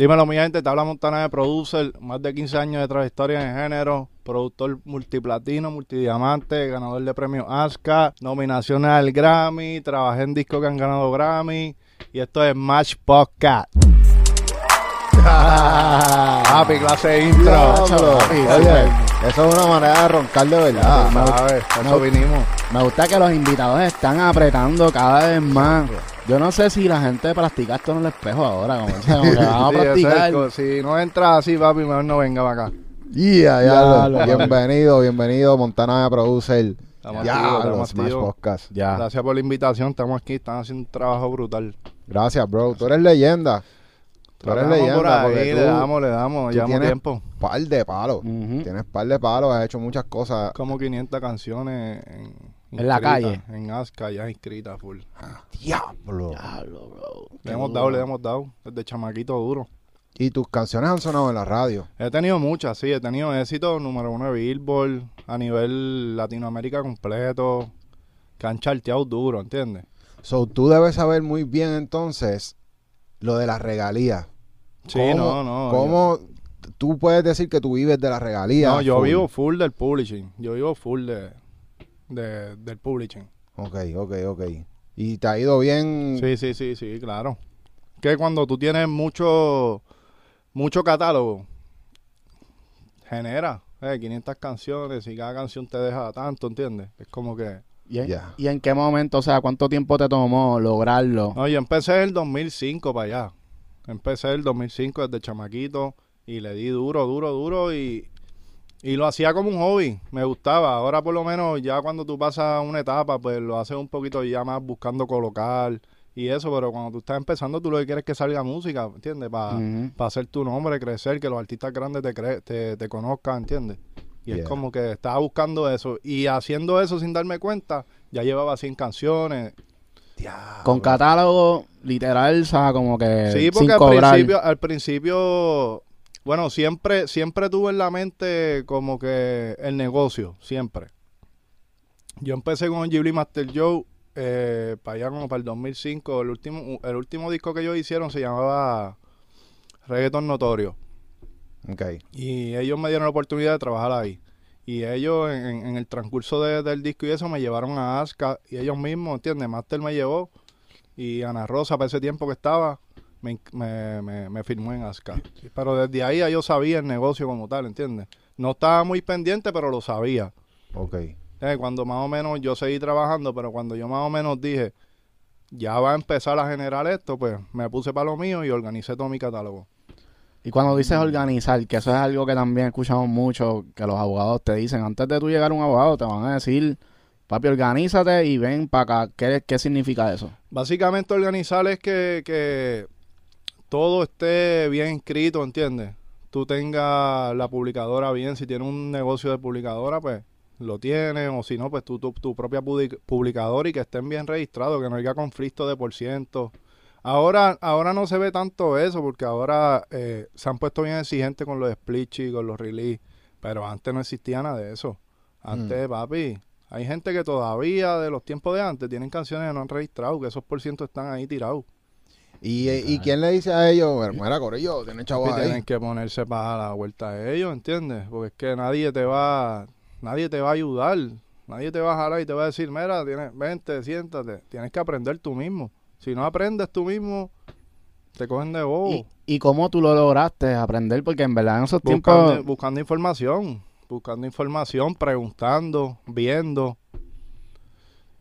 Dímelo, mi gente, te habla Montana de Producer, más de 15 años de trayectoria en género, productor multiplatino, multidiamante, ganador de premios ASCA, nominaciones al Grammy, trabajé en discos que han ganado Grammy, y esto es Match Podcast. Papi, clase de intro. Oye, eso es una manera de roncar de verdad. Me, ¿sabes? Por eso no. vinimos. me gusta que los invitados están apretando cada vez más. Yo no sé si la gente practica esto en el espejo ahora, como, o sea, como que vamos a Sí, eso es practicar. si no entras así, papi, mejor no venga para acá. Yeah, Ya, ya, lo- bienvenido, bienvenido, Montana de Producer. Estamos Ya, estamos Smash. Podcast. Ya. Gracias por la invitación, estamos aquí, están haciendo un trabajo brutal. Gracias, bro. Tú eres leyenda. Tú eres leyenda. por ahí, porque le damos, le damos, llevamos tiempo. par de palos. Ujú. Tienes par de palos, has hecho muchas cosas. Como 500 canciones en, En la calle. En Asca, ya inscritas full. Diablo. Diablo, bro. Le hemos dado, le hemos dado, desde chamaquito duro. Y tus canciones han sonado en la radio. He tenido muchas, sí, he tenido éxito, número uno de Billboard, a nivel Latinoamérica completo, que han charteado duro, ¿entiendes? So, tú debes saber muy bien entonces lo de las regalías. Sí, ¿Cómo- no, no. ¿Cómo tú puedes decir que tú vives de las regalías? no, yo full? vivo full del publishing, yo vivo full de, de- del publishing. Ok, ok, ok. ¿Y te ha ido bien? Sí, sí, sí, sí, claro. Que cuando tú tienes mucho, mucho catálogo, genera eh, 500 canciones y cada canción te deja tanto, ¿entiendes? Es como que... ¿Y en, Ya. y en qué momento, o sea, cuánto tiempo te tomó lograrlo? No, yo empecé en el 2005 para allá. Empecé en el 2005 desde chamaquito y le di duro, duro, duro y, y lo hacía como un hobby. Me gustaba. Ahora por lo menos ya cuando tú pasas una etapa, pues lo haces un poquito ya más buscando colocar y eso, pero cuando tú estás empezando, tú lo que quieres es que salga música, ¿entiendes? Para hacer tu nombre, crecer, que los artistas grandes te, cre- te, te conozcan, ¿entiendes? Y es como que estaba buscando eso. Y haciendo eso sin darme cuenta, ya llevaba 100 canciones. Con catálogo literal, o sea, como que Sí, sin porque al cobrar. principio, al principio, bueno, siempre, siempre tuve en la mente como que el negocio, siempre. Yo empecé con Ghibli Master Joe eh, para allá como para el 2005. El último, el último disco que ellos hicieron se llamaba Reggaeton Notorio. Y ellos me dieron la oportunidad de trabajar ahí. Y ellos en, el transcurso de- del disco y eso me llevaron a Aska y ellos mismos, ¿entiendes? Master me llevó y Ana Rosa para ese tiempo que estaba me, me, me, me firmó en Aska. Pero desde ahí yo sabía el negocio como tal, ¿entiendes? No estaba muy pendiente, pero lo sabía. Ok. Eh, cuando más o menos yo seguí trabajando, pero cuando yo más o menos dije, ya va a empezar a generar esto, pues me puse para lo mío y organicé todo mi catálogo. Y cuando dices organizar, que eso es algo que también escuchamos mucho, que los abogados te dicen, antes de tú llegar a un abogado, te van a decir, papi, organízate y ven para acá. ¿Qué, ¿Qué significa eso? Básicamente organizar es que, que todo esté bien escrito, ¿entiendes? Tú tengas la publicadora bien, si tienes un negocio de publicadora, pues lo tienes, o si no, pues tú, tu, tu propia public- publicadora y que estén bien registrados, que no haya conflicto de por ciento. Ahora, ahora no se ve tanto eso, porque ahora eh, se han puesto bien exigentes con los split y con los release, pero antes no existía nada de eso. Antes, papi, hay gente que todavía de los tiempos de antes tienen canciones que no han registrado, que esos por ciento están ahí tirados. ¿Y, eh, ¿Y quién le dice a ellos, mira, Corillo, tiene Y chavos ahí? tienen que ponerse para la vuelta de ellos, ¿entiendes? Porque es que nadie te va, nadie te va a ayudar, nadie te va a jalar y te va a decir, mira, tienes, vente, siéntate, tienes que aprender tú mismo. Si no aprendes tú mismo, te cogen de bobo. ¿Y, ¿Y cómo tú lo lograste aprender? Porque en verdad en esos buscando, tiempos... buscando información, buscando información, preguntando, viendo.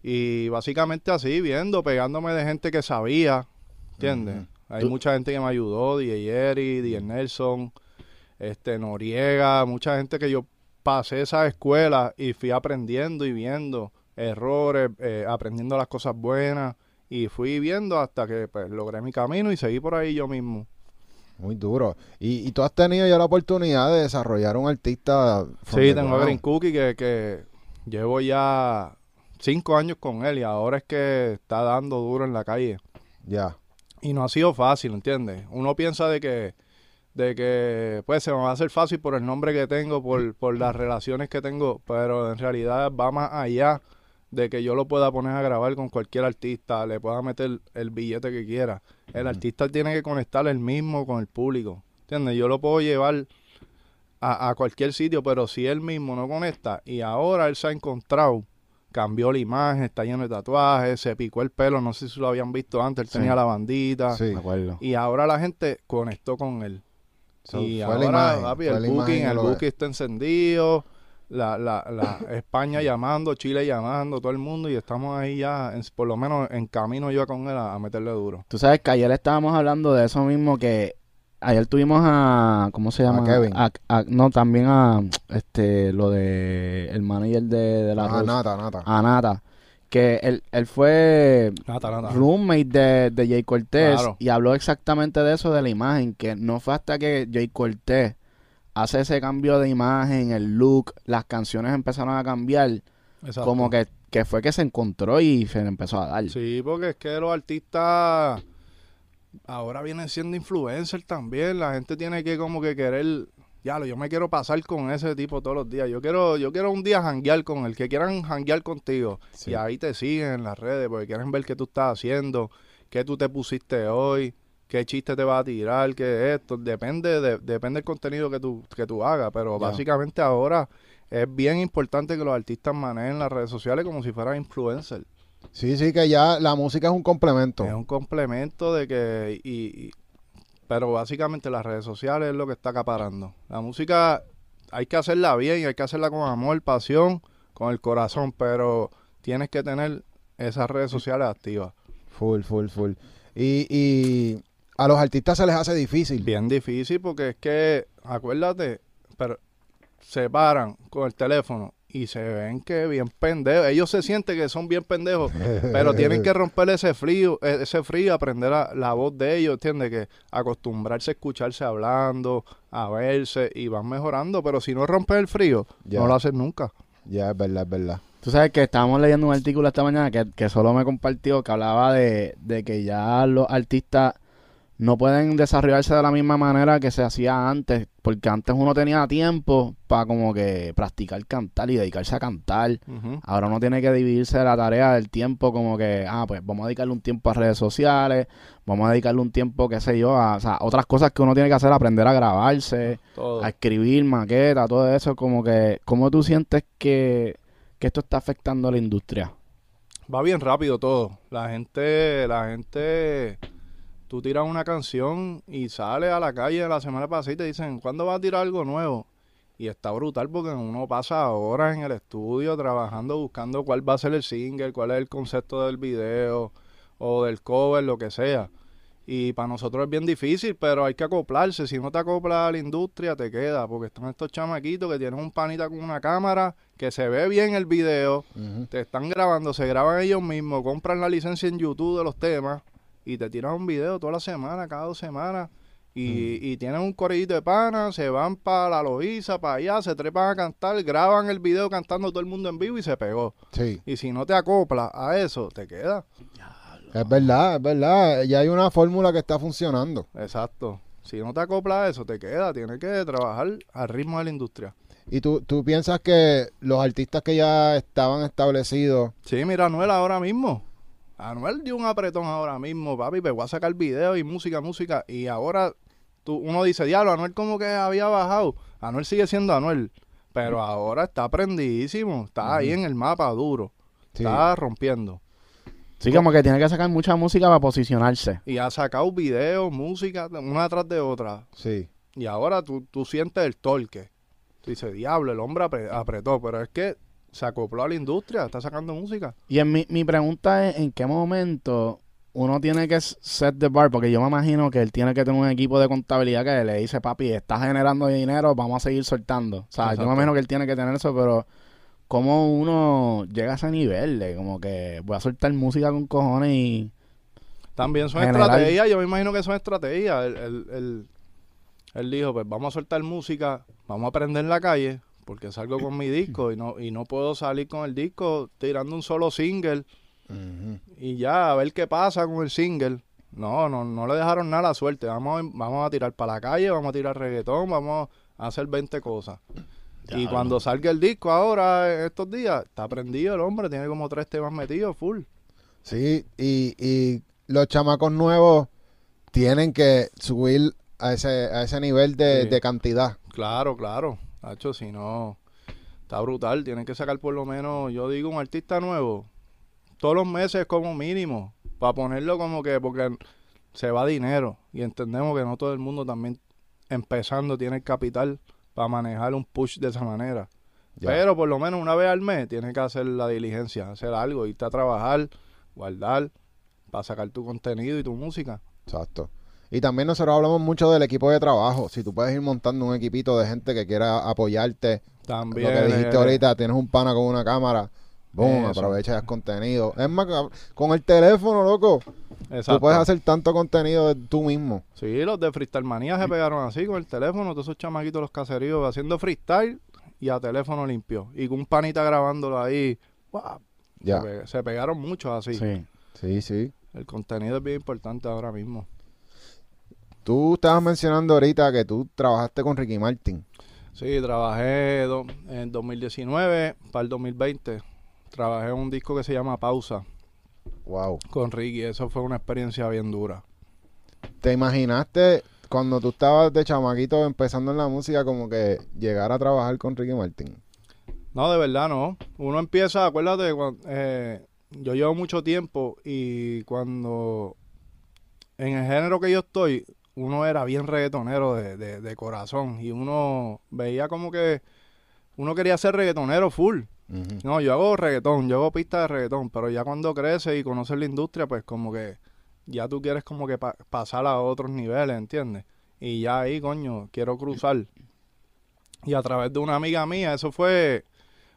Y básicamente así, viendo, pegándome de gente que sabía, ¿entiendes? Hay Tú- mucha gente que me ayudó, DJ Eri, DJ Nelson, este Noriega, mucha gente que yo pasé esa escuela y fui aprendiendo y viendo errores, eh, aprendiendo las cosas buenas y fui viendo hasta que pues, logré mi camino y seguí por ahí yo mismo. Muy duro. ¿Y, y tú has tenido ya la oportunidad de desarrollar un artista. Sí, tengo a? Green Cookie que, que llevo ya cinco años con él y ahora es que está dando duro en la calle. Ya. Y no ha sido fácil, ¿entiendes? Uno piensa de que, de que pues se me va a hacer fácil por el nombre que tengo, por, por las relaciones que tengo, pero en realidad va más allá de que yo lo pueda poner a grabar con cualquier artista, le pueda meter el billete que quiera. El artista tiene que conectar el mismo con el público. ¿Entiendes? Yo lo puedo llevar a, a cualquier sitio, pero si él mismo no conecta y ahora él se ha encontrado, cambió la imagen, está lleno de tatuajes, se picó el pelo, no sé si lo habían visto antes, él Sí. tenía la bandita. Sí. Me acuerdo. Y ahora la gente conectó con él. So, y fue ahora, la imagen, papi, el booking, el booking está encendido, la, la, la España llamando, Chile llamando, todo el mundo, y estamos ahí ya, en- por lo menos en camino yo con él a, a meterle duro. Tú sabes que ayer estábamos hablando de eso mismo que ayer tuvimos a ¿cómo se llama? Kevin. A- a- no, también a este lo de el manager de, de la Ah, nata, nata. a Nata, que él, él fue Nada, nada. roommate de, de Jay Cortés Claro. y habló exactamente de eso de la imagen, que no fue hasta que Jay Cortés hace ese cambio de imagen, el look, las canciones empezaron a cambiar, Exacto. como que, que fue que se encontró y se le empezó a dar. Sí, porque es que los artistas ahora vienen siendo influencers también. La gente tiene que como que querer, ya lo, yo me quiero pasar con ese tipo todos los días. Yo quiero, yo quiero un día janguear con él, que quieran janguear contigo. Sí. Y ahí te siguen en las redes porque quieren ver qué tú estás haciendo, qué tú te pusiste hoy, qué chiste te va a tirar, qué esto. Depende, de, depende del contenido que tú, que tú hagas. Pero básicamente ahora es bien importante que los artistas manejen las redes sociales como si fueran influencers. Sí, sí, que ya la música es un complemento. Es un complemento de que... Y, y- pero básicamente las redes sociales es lo que está acaparando. La música hay que hacerla bien, hay que hacerla con amor, pasión, con el corazón, pero tienes que tener esas redes sociales activas. Full, full, full. Y, y a los artistas se les hace difícil. Bien difícil porque es que, acuérdate, pero se paran con el teléfono y se ven que bien pendejos. Ellos se sienten que son bien pendejos, pero tienen que romper ese frío, eh, ese frío, aprender a- la voz de ellos, ¿entiendes? Que acostumbrarse a escucharse hablando, a verse y van mejorando, pero si no rompes el frío, Ya. no lo haces nunca. Ya, es verdad, es verdad. Tú sabes que estábamos leyendo un artículo esta mañana que, que solo me compartió que hablaba de, de que ya los artistas no pueden desarrollarse de la misma manera que se hacía antes, porque antes uno tenía tiempo para como que practicar cantar y dedicarse a cantar. Ahora uno tiene que dividirse la tarea del tiempo como que, ah, pues vamos a dedicarle un tiempo a redes sociales, vamos a dedicarle un tiempo, qué sé yo, a o sea, otras cosas que uno tiene que hacer, aprender a grabarse, Todo. a escribir, maqueta, todo eso, como que, ¿cómo tú sientes que, que esto está afectando a la industria? Va bien rápido todo. La gente, la gente, tú tiras una canción y sales a la calle la semana pasada y te dicen, ¿cuándo vas a tirar algo nuevo? Y está brutal porque uno pasa horas en el estudio trabajando, buscando cuál va a ser el single, cuál es el concepto del video o del cover, lo que sea. Y para nosotros es bien difícil, pero hay que acoplarse. Si no te acoplas a la industria, te queda. Porque están estos chamaquitos que tienen un panita con una cámara, que se ve bien el video, te están grabando, se graban ellos mismos, compran la licencia en YouTube de los temas y te tiran un video toda la semana, cada dos semanas. Y, y tienen un corillito de pana, se van para la Loíza, para allá, se trepan a cantar, graban el video cantando todo el mundo en vivo y se pegó. Sí, Y si no te acoplas a eso, te queda. es verdad, es verdad. Ya hay una fórmula que está funcionando. Exacto. Si no te acoplas a eso, te queda. Tienes que trabajar al ritmo de la industria. ¿Y tú, tú piensas que los artistas que ya estaban establecidos... Sí, mira, Anuel ahora mismo. Anuel dio un apretón ahora mismo, papi, pero voy a sacar video y música, música. Y ahora tú, uno dice, diablo, Anuel como que había bajado. Anuel sigue siendo Anuel. Pero ahora está prendidísimo. Está ahí en el mapa duro. Sí. Está rompiendo. Sí, como que tiene que sacar mucha música para posicionarse. Y ha sacado videos, música, una atrás de otra. Sí. Y ahora tú, tú sientes el torque. Tú dices, diablo, el hombre apre- apretó. Pero es que se acopló a la industria, está sacando música. Y en mi, mi pregunta es, ¿en qué momento uno tiene que set the bar? Porque yo me imagino que él tiene que tener un equipo de contabilidad que le dice, papi, estás generando dinero, vamos a seguir soltando. O sea, yo me imagino que él tiene que tener eso, pero ¿cómo uno llega a ese nivel de como que voy a soltar música con cojones y... También son estrategias, yo me imagino que son estrategias. Él, él- él- él dijo, pues vamos a soltar música, vamos a aprender en la calle, porque salgo con mi disco y no, y no puedo salir con el disco tirando un solo single y ya a ver qué pasa con el single. No, no, no le dejaron nada a la suerte. Vamos, a- vamos a tirar para la calle, vamos a tirar reggaetón, vamos a hacer 20 cosas. Y cuando salga el disco ahora, en estos días, está prendido el hombre, tiene como tres temas metidos, full. Sí, y, y los chamacos nuevos tienen que subir a ese, a ese nivel de, Sí. de cantidad. Claro, claro. Hacho, si no, está brutal. Tienen que sacar por lo menos, yo digo, un artista nuevo, todos los meses como mínimo, para ponerlo como que, porque se va dinero. Y entendemos que no todo el mundo también empezando tiene el capital para manejar un push de esa manera. Ya. Pero por lo menos una vez al mes tienes que hacer la diligencia, hacer algo, irte a trabajar, guardar, para sacar tu contenido y tu música. Exacto. Y también nosotros hablamos mucho del equipo de trabajo. Si tú puedes ir montando un equipito de gente que quiera apoyarte, También. lo que dijiste eh, ahorita, tienes un pana con una cámara, boom, Eso. aprovecha y haz contenido. Es más, con el teléfono, loco, Exacto. tú puedes hacer tanto contenido de tú mismo. Sí, los de Freestyle Manía se pegaron así con el teléfono, todos esos chamaquitos los caseríos haciendo freestyle y a teléfono limpio. Y con un panita grabándolo ahí. ¡guau! Ya. Se, pe- se pegaron muchos así. Sí. Sí, sí. El contenido es bien importante ahora mismo. Tú estabas mencionando ahorita que tú trabajaste con Ricky Martin. Sí, trabajé do- en 2019 para el 2020. Trabajé en un disco que se llama Pausa Wow. con Ricky. Eso fue una experiencia bien dura. ¿Te imaginaste cuando tú estabas de chamaquito empezando en la música como que llegar a trabajar con Ricky Martin? No, de verdad no. Uno empieza, acuérdate, eh, yo llevo mucho tiempo y cuando en el género que yo estoy, uno era bien reggaetonero de, de- de corazón y uno veía como que uno quería ser reggaetonero full. No, yo hago reggaetón, yo hago pistas de reggaetón, pero ya cuando creces y conoces la industria, pues como que ya tú quieres como que pa- pasar a otros niveles, ¿entiendes? Y ya ahí, coño, quiero cruzar. Y a través de una amiga mía, eso fue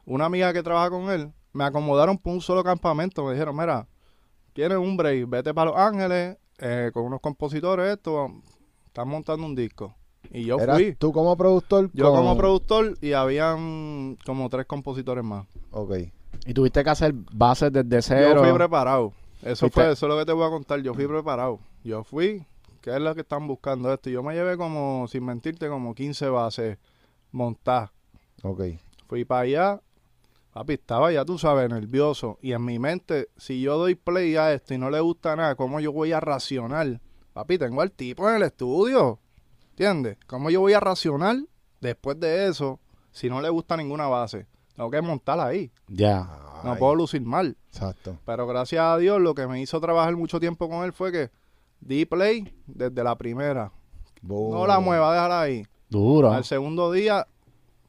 una amiga que trabaja con él, me acomodaron por un solo campamento, me dijeron, mira, tienes un break, vete para Los Ángeles eh, con unos compositores, esto, están montando un disco. Y yo ¿Eras fui, tú como productor? yo con- como productor y habían como tres compositores más. Ok. Y tuviste que hacer bases desde cero. Yo fui preparado. Eso Fuiste- fue, eso es lo que te voy a contar. Yo fui preparado. Yo fui, ¿qué es lo que están buscando esto? Yo me llevé como, sin mentirte, como 15 bases montadas. Ok. Fui para allá, papi, estaba ya, tú sabes, nervioso. Y en mi mente, si yo doy play a esto y no le gusta nada, ¿cómo yo voy a racionar? Papi, tengo al tipo en el estudio. ¿Entiendes? ¿Cómo yo voy a racionar después de eso si no le gusta ninguna base? Tengo que montarla ahí. Ya. No Ay, puedo lucir mal. Exacto. Pero gracias a Dios lo que me hizo trabajar mucho tiempo con él fue que di play desde la primera. No la mueva, déjala ahí. Duro. Al segundo día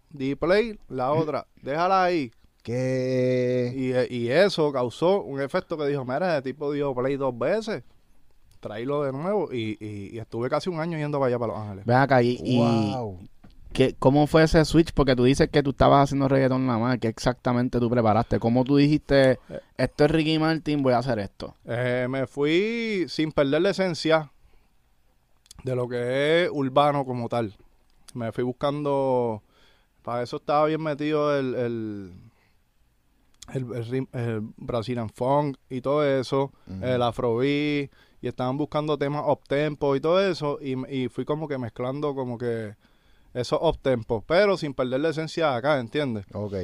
di play, la otra, déjala ahí. ¿Qué? Y, y eso causó un efecto que dijo, mira, ese tipo dio play dos veces. Traílo de nuevo y, y- y estuve casi un año yendo para allá, para Los Ángeles. Ven acá y, y. ¿qué- ¿cómo fue ese switch? Porque tú dices que tú estabas haciendo reggaetón nada más. ¿Qué exactamente tú preparaste? ¿Cómo tú dijiste, esto es Ricky Martin, voy a hacer esto? Eh, me fui sin perder la esencia de lo que es urbano como tal. Me fui buscando, para eso estaba bien metido el, el, el, el Brazilian Funk y todo eso, el Afrobeat, y estaban buscando temas up-tempo y todo eso, y, y fui como que mezclando como que esos up-tempo, pero sin perder la esencia de acá, ¿entiendes? Ok.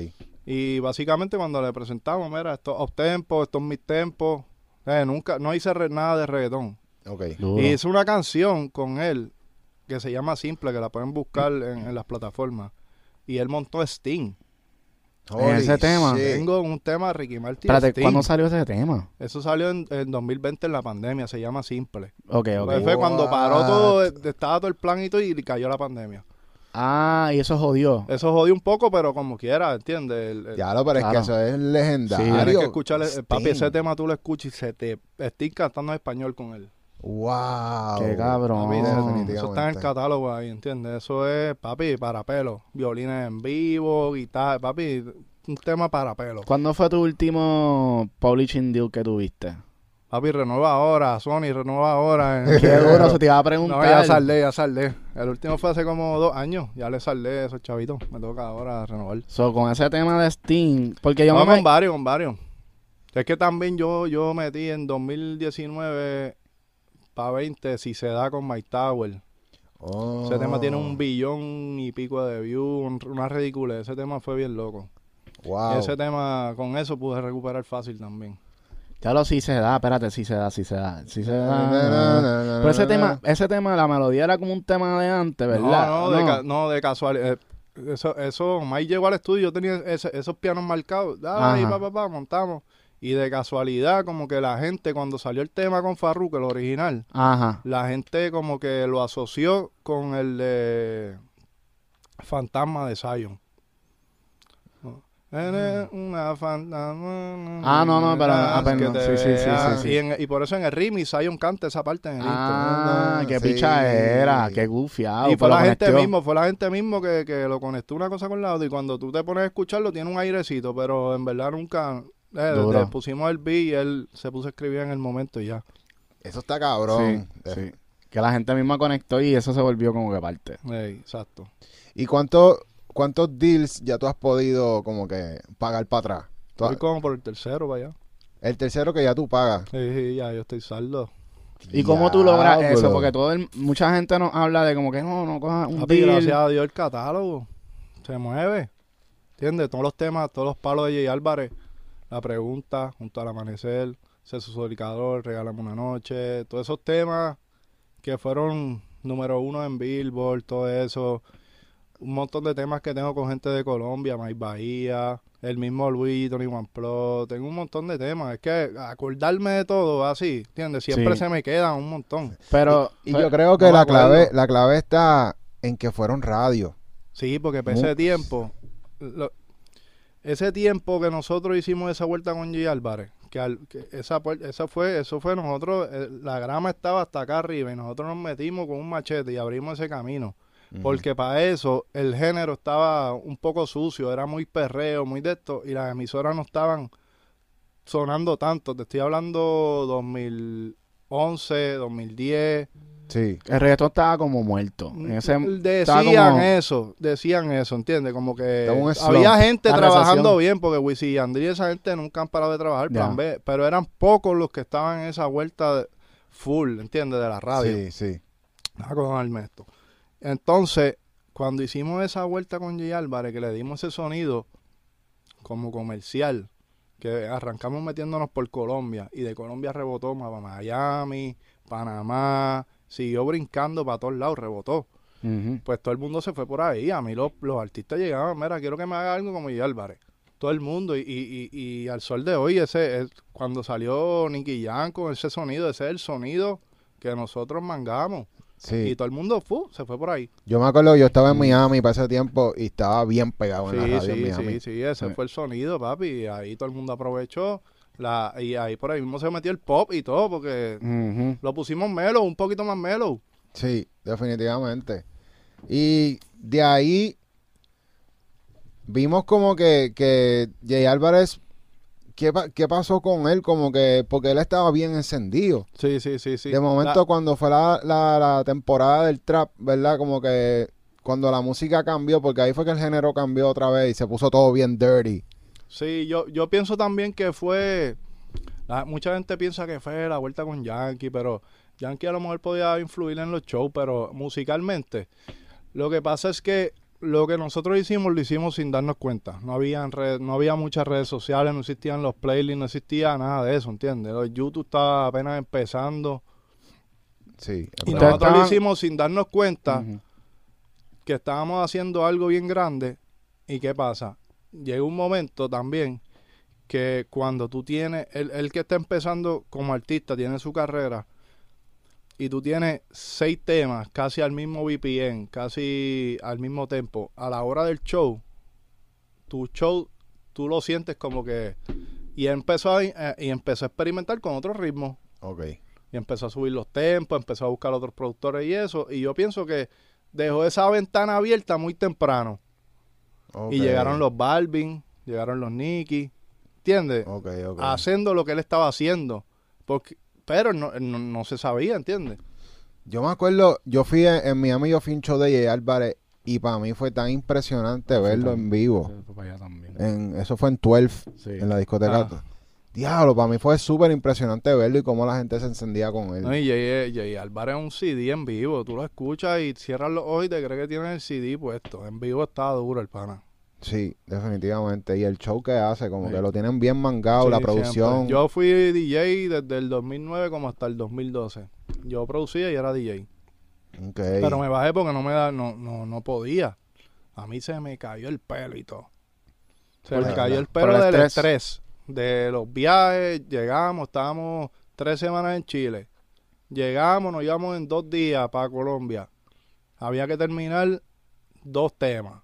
Y básicamente cuando le presentamos, mira, estos up-tempo, estos mid-tempo, eh, nunca, no hice re- nada de reggaetón. Ok. Duro. Y hice una canción con él que se llama Simple, que la pueden buscar en, en las plataformas. Y él montó Sting. En ese tema. shit. Tengo un tema de Ricky Martin. Espérate. ¿cuándo salió ese tema? Eso salió en, en 2020 en la pandemia, se llama Simple. Ok, ok. Pues fue cuando paró todo, estaba todo el plan y todo y cayó la pandemia. Ah, y eso jodió. Eso jodió un poco, pero como quiera, ¿entiendes? El- el- Ya lo, pero es que eso es Tienes legendario. que escuchar, el- papi, ese tema tú lo escuchas y se te Sting cantando en español con él. Wow. Qué cabrón. Papi, eso- está en el catálogo ahí, ¿entiendes? Eso es, papi, para pelo. Violines en vivo, guitarra, papi, un tema para pelo. ¿Cuándo fue tu último publishing deal que tuviste? Papi, renueva ahora, Sony, renueva ahora. en- Qué duro, se te iba a No, preguntar. ya saldé, ya saldé. El último fue hace como dos años. Ya le saldé a esos chavitos. Me toca ahora renovar. So, con ese tema de Steam, porque yo No, me... con varios, con varios. Es que también yo, yo metí en 2019 para 20, si se da con My Tower. Oh. Ese tema tiene un billón y pico de views, un- una ridícula. Ese tema fue bien loco. Wow. Y ese tema, con eso pude recuperar fácil también. Ya lo sí se da, espérate, sí se da, sí se da, sí se da. Pero ese tema, ese tema, la melodía era como un tema de antes, ¿verdad? No, no, de, ca- no, de casualidad. Eh, Eso, eso, Mike llegó al estudio, yo tenía ese- esos pianos marcados. Ay, Ajá. pa, pa, pa, montamos. Y de casualidad, como que la gente, cuando salió el tema con Farruko, el original, Ajá. la gente como que lo asoció con el de Fantasma de Zion. Eres una fantasma. Ah, no, no, pero- ah, perdón. te Sí, sí, sí, sí, sí. Y, en- y por eso en el remix Zion canta esa parte en el. Ah, qué Sí. picha era, qué gufiado. Y fue pero la gente mismo, fue la gente mismo que, que lo conectó una cosa con la otra y cuando tú te pones a escucharlo tiene un airecito, pero en verdad nunca eh, le pusimos el beat y él se puso a escribir en el momento y ya. Eso está cabrón. Sí, sí. Que la gente misma conectó y eso se volvió como que parte. Ey, exacto. ¿Y cuánto, cuántos deals ya tú has podido como que pagar para atrás? Tú has- Estoy como por el tercero para allá. el tercero que ya tú pagas. Sí, sí, ya yo estoy saldo. ¿Y cómo tú logras eso? Porque todo el- mucha gente nos habla de como que no, no cojas un Papi, deal. gracias a Dios el catálogo se mueve. ¿Entiendes? Todos los temas, todos los palos de Jay Álvarez, la pregunta, junto al amanecer, Ceso Solicador, Regálame una noche, todos esos temas que fueron número uno en Billboard, todo eso. Un montón de temas que tengo con gente de Colombia, Mike Bahía, el mismo Luis, Tony One Plus, tengo un montón de temas. Es que acordarme de todo así, ¿entiendes? Siempre Sí. se me quedan un montón. Pero, Y yo creo que no la clave, la clave está en que fueron radio. Sí, porque para ese tiempo, lo- ese tiempo que nosotros hicimos esa vuelta con G. Álvarez, que, al- que esa, esa fue, eso fue nosotros, eh, la grama estaba hasta acá arriba y nosotros nos metimos con un machete y abrimos ese camino. Porque para eso el género estaba un poco sucio, era muy perreo, muy de esto, y las emisoras no estaban sonando tanto. Te estoy hablando 2011, 2010. Sí. el reggaetón estaba como muerto. En ese, estaba decían como- eso, decían eso, ¿entiendes? Como que había gente La trabajando recesión. bien, porque Wisin y y esa gente nunca han parado de trabajar, plan B, pero eran pocos los que estaban en esa vuelta de- full, ¿entiendes? De la radio. Sí, sí. Déjame acordarme esto. Entonces, cuando hicimos esa vuelta con Jay Álvarez, que le dimos ese sonido como comercial, que arrancamos metiéndonos por Colombia, y de Colombia rebotó para Miami, Panamá, siguió brincando para todos lados, rebotó. Pues todo el mundo se fue por ahí. A mí los, los artistas llegaban, mira, quiero que me haga algo como Jay Álvarez. Todo el mundo. Y, y, y, y al sol de hoy, ese es, cuando salió Nicky Jam con ese sonido, ese es el sonido que nosotros mangamos. Y Sí. todo el mundo fu, se fue por ahí. Yo me acuerdo, yo estaba en Miami para ese tiempo y estaba bien pegado en la Sí, en sí, Miami. sí, sí, ese Sí. fue el sonido, papi. Y ahí todo el mundo aprovechó. La, y ahí por ahí mismo se metió el pop y todo, porque lo pusimos mellow, un poquito más mellow. Sí, definitivamente. Y de ahí vimos como que, que Jay Álvarez, ¿qué, qué pasó con él? Como que, porque él estaba bien encendido. Sí, sí, sí, sí. de momento, La- cuando fue la, la, la temporada del trap, ¿verdad? Como que cuando la música cambió, porque ahí fue que el género cambió otra vez y se puso todo bien dirty. Sí, yo, yo pienso también que fue. la- mucha gente piensa que fue la vuelta con Yankee, pero Yankee a lo mejor podía influir en los shows, pero musicalmente. Lo que pasa es que lo que nosotros hicimos lo hicimos sin darnos cuenta. No había, no había muchas redes sociales, no existían los playlists, no existía nada de eso, ¿entiendes? Los YouTube estaba apenas empezando. Sí. Y nosotros lo hicimos sin darnos cuenta que estábamos haciendo algo bien grande. ¿Y qué pasa? Llega un momento también que cuando tú tienes, el, el que está empezando como artista, tiene su carrera, y tú tienes seis temas, casi al mismo VPN, casi al mismo tiempo, a la hora del show, tu show, tú lo sientes como que... Y empezó a, eh, y empezó a experimentar con otros ritmos Ok. y empezó a subir los tempos, empezó a buscar otros productores y eso. Y yo pienso que dejó esa ventana abierta muy temprano. Y llegaron los Balvin, llegaron los Nicky, ¿entiendes? Haciendo lo que él estaba haciendo. Porque, pero no, no, no se sabía, ¿entiendes? Yo me acuerdo, yo fui en, en Miami, yo fui un show de Jay Álvarez y para mí fue tan impresionante verlo en vivo. Sí, fue para allá también. En, eso fue en 12, Sí. en la discoteca. Ah. Diablo, para mí fue súper impresionante verlo y cómo la gente se encendía con él. No, y Jay, Álvarez es un CD en vivo. Tú lo escuchas y cierras los ojos y te crees que tiene el CD puesto. En vivo está duro el pana. Sí, definitivamente. Y el show que hace, como Sí. que lo tienen bien mangado, Sí, la siempre. producción. Yo fui DJ desde el 2009 como hasta el 2012. Yo producía y era DJ. Ok. Pero me bajé porque no me da, no, no, no podía. A mí se me cayó el pelo y todo. Se Por me cayó el pelo el del estrés. estrés. De los viajes, llegamos, estábamos tres semanas en Chile. Llegamos, nos íbamos en dos días para Colombia. Había que terminar dos temas.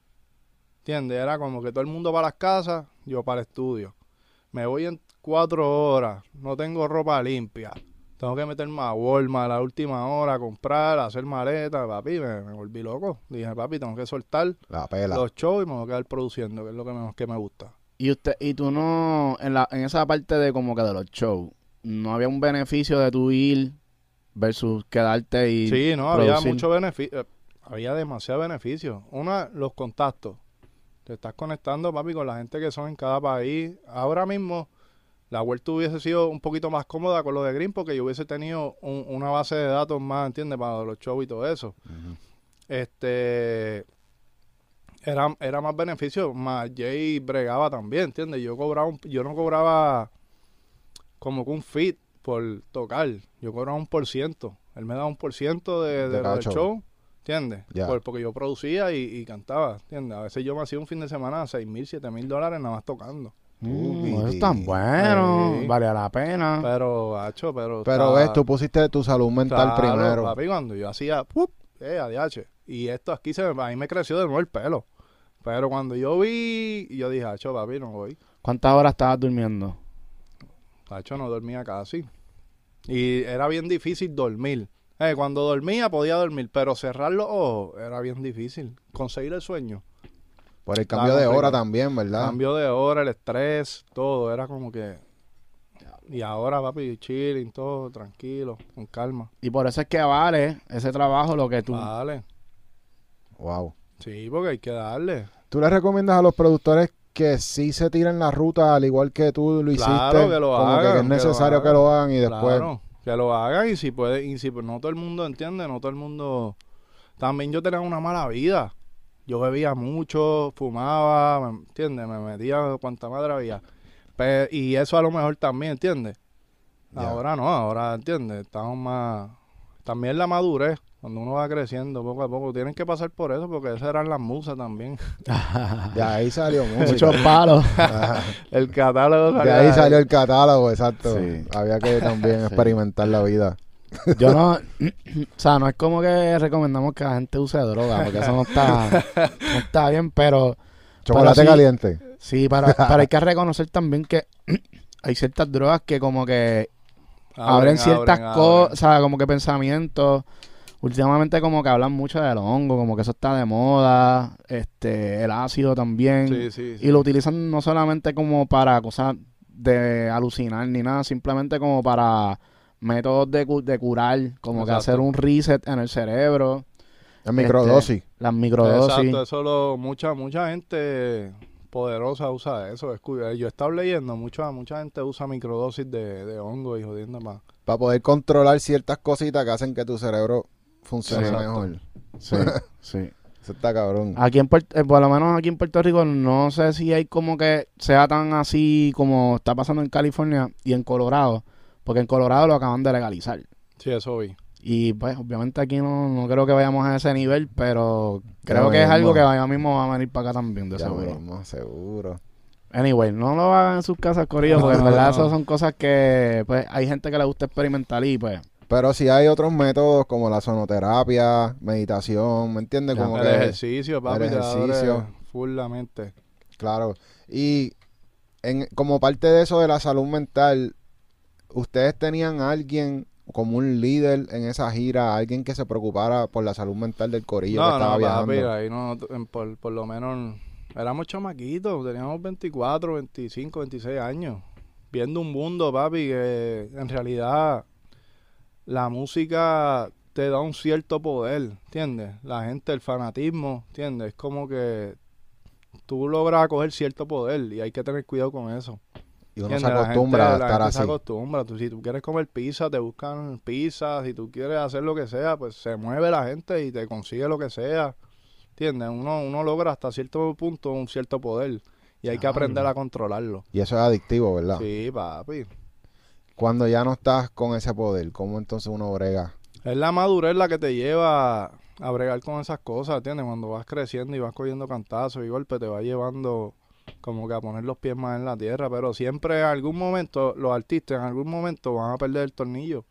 ¿Entiendes? Era como que todo el mundo para las casas, yo para el estudio. Me voy en cuatro horas, no tengo ropa limpia. Tengo que meterme a Walmart a la última hora, a comprar, hacer maletas. Papi, me, me volví loco. Dije, papi, tengo que soltar La pela. los shows y me voy a quedar produciendo, que es lo que me, que me gusta. Y usted, y tú no, en la, en esa parte de como que de los shows, no había un beneficio de tu ir versus quedarte y Sí, no, había mucho beneficio. Había demasiado beneficio. Una, los contactos. Te estás conectando, papi, con la gente que son en cada país. Ahora mismo, la vuelta hubiese sido un poquito más cómoda con lo de Green porque yo hubiese tenido un- una base de datos más, ¿entiendes? Para los shows y todo eso. Este. Era, era más beneficio, más Jay bregaba también, ¿entiendes? Yo cobraba un- yo no cobraba como que un fit por tocar, yo cobraba un por ciento. Él me daba un por ciento de, De de del show. show, ¿entiendes? Por- porque yo producía y, y cantaba, ¿entiendes? A veces yo me hacía un fin de semana seis mil, siete mil dólares nada más tocando. Mm, eso es tan bueno, Sí. vale la pena. Pero, hacho, pero... Pero ves, tú pusiste tu salud mental Claro, primero. Papi, cuando yo hacía, ¡pup! eh, ADH. Y esto aquí se me, a mí me creció de nuevo el pelo. Pero cuando yo vi, yo dije, Hacho, papi, no voy. ¿Cuántas horas estabas durmiendo? Hacho, no dormía casi. Y era bien difícil dormir. Eh, cuando dormía podía dormir, pero cerrar los ojos era bien difícil. Conseguir el sueño. Por el cambio de hora también, ¿verdad? Cambio de hora, el estrés, todo. Era como que... Y ahora, papi, chilling, todo, tranquilo, con calma. Y por eso es que vale ese trabajo lo que tú... Vale. Wow. Sí, porque hay que darle. ¿Tú le recomiendas a los productores que sí se tiren la ruta al igual que tú lo hiciste? Claro, que lo como hagan, que que es necesario que hagan. lo hagan y después... Claro, que lo hagan y si puede, y si no todo el mundo entiende, no todo el mundo. También yo tenía una mala vida. Yo bebía mucho, fumaba, ¿me entiendes? Me metía cuanta madre había. Y eso a lo mejor también, ¿entiendes? Ahora no, ahora, ¿entiendes? Estamos más... También la madurez, cuando uno va creciendo poco a poco, tienen que pasar por eso porque esas eran las musas también. De ahí salió. Muchos palos. El catálogo De salía ahí de- salió el catálogo, exacto. Sí. Había que también experimentar la vida. Yo no, o sea, no es como que recomendamos que la gente use droga, porque eso no está, no está bien, pero Chocolate sí. caliente. sí, para, pero hay que reconocer también que hay ciertas drogas que como que abren, ciertas cosas, o sea, como que pensamientos. Últimamente como que hablan mucho del hongo, como que eso está de moda, este, el ácido también. Sí, sí, sí. Y lo utilizan no solamente como para cosas de alucinar ni nada, simplemente como para métodos de, cu- de curar, como que Exacto. hacer un reset en el cerebro, En microdosis. las microdosis. Exacto, eso lo, mucha, mucha gente poderosa usa eso. Escu- Yo he estado leyendo, mucha, mucha gente usa microdosis de, de hongo y jodiendo más. Para poder controlar ciertas cositas que hacen que tu cerebro funcione mejor. Sí, sí. Eso está cabrón. Aquí en Puerto, eh, por lo menos aquí en Puerto Rico, no sé si hay como que sea tan así como está pasando en California y en Colorado, porque en Colorado lo acaban de legalizar. Sí, eso vi. Y pues obviamente aquí no, no creo que vayamos a ese nivel, pero creo Ya que es algo que vaya mismo va a venir para acá también, de Ya seguro. mismo, seguro. Anyway, no lo hagan en sus casas, Corillo, porque en verdad no. esas son cosas que pues hay gente que le gusta experimentar y pues Pero si hay otros métodos como la sonoterapia, meditación, ¿me entiendes? Como El que, ejercicio, papi, el ejercicio. full la mente. claro. Y en, como parte de eso de la salud mental, ¿ustedes tenían a alguien como un líder en esa gira, alguien que se preocupara por la salud mental del corillo que No, estaba no, viajando? papi, ahí no, en- por, por lo menos éramos chamaquitos, teníamos 24, 25, 26 años, viendo un mundo, papi, que en realidad la música te da un cierto poder, ¿entiendes? La gente, el fanatismo, ¿entiendes? Es como que tú logras coger cierto poder y hay que tener cuidado con eso. Y uno se acostumbra gente- a estar gente Se así. acostumbra. Tú, si tú quieres comer pizza, te buscan pizza. Si tú quieres hacer lo que sea, pues se mueve la gente y te consigue lo que sea. ¿Entiendes? Uno, uno logra hasta cierto punto un cierto poder. Y hay que aprender a controlarlo. Y eso es adictivo, ¿verdad? Sí, papi. Cuando ya no estás con ese poder, ¿cómo entonces uno brega? Es la madurez la que te lleva a, a bregar con esas cosas, ¿entiendes? Cuando vas creciendo y vas cogiendo cantazos y golpes, te va llevando como que a poner los pies más en la tierra. Pero siempre en algún momento, los artistas en algún momento van a perder el tornillo.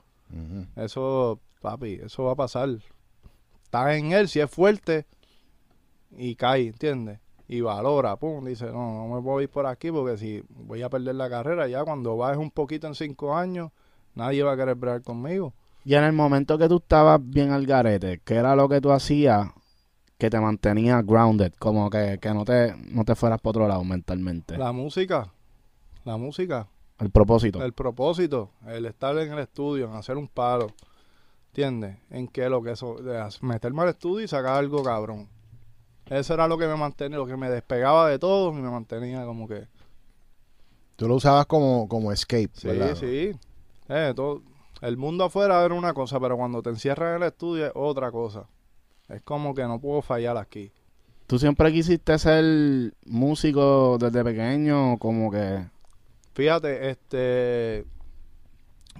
Eso, papi, eso va a pasar. Estás en él, si es fuerte, y cae, ¿entiendes? Y valora, pum, dice, no, no me puedo ir por aquí porque si voy a perder la carrera, ya cuando bajes un poquito en cinco años, nadie va a querer bregar conmigo. Y en el momento que tú estabas bien al garete, ¿qué era lo que tú hacías que te mantenía grounded? Como que, que no, te, no te fueras por otro lado mentalmente. La música, la música, el propósito. el propósito, el estar en el estudio, en hacer un paro, ¿entiendes? En que lo que eso, meterme al estudio y sacar algo cabrón. Eso era lo que me mantenía, lo que me despegaba de todo y me mantenía como que... Tú lo usabas como, como escape, Sí, ¿verdad? sí. Eh, todo, el mundo afuera era una cosa, pero cuando te encierras en el estudio es otra cosa. Es como que no puedo fallar aquí. ¿Tú siempre quisiste ser músico desde pequeño? Como que... Fíjate, este.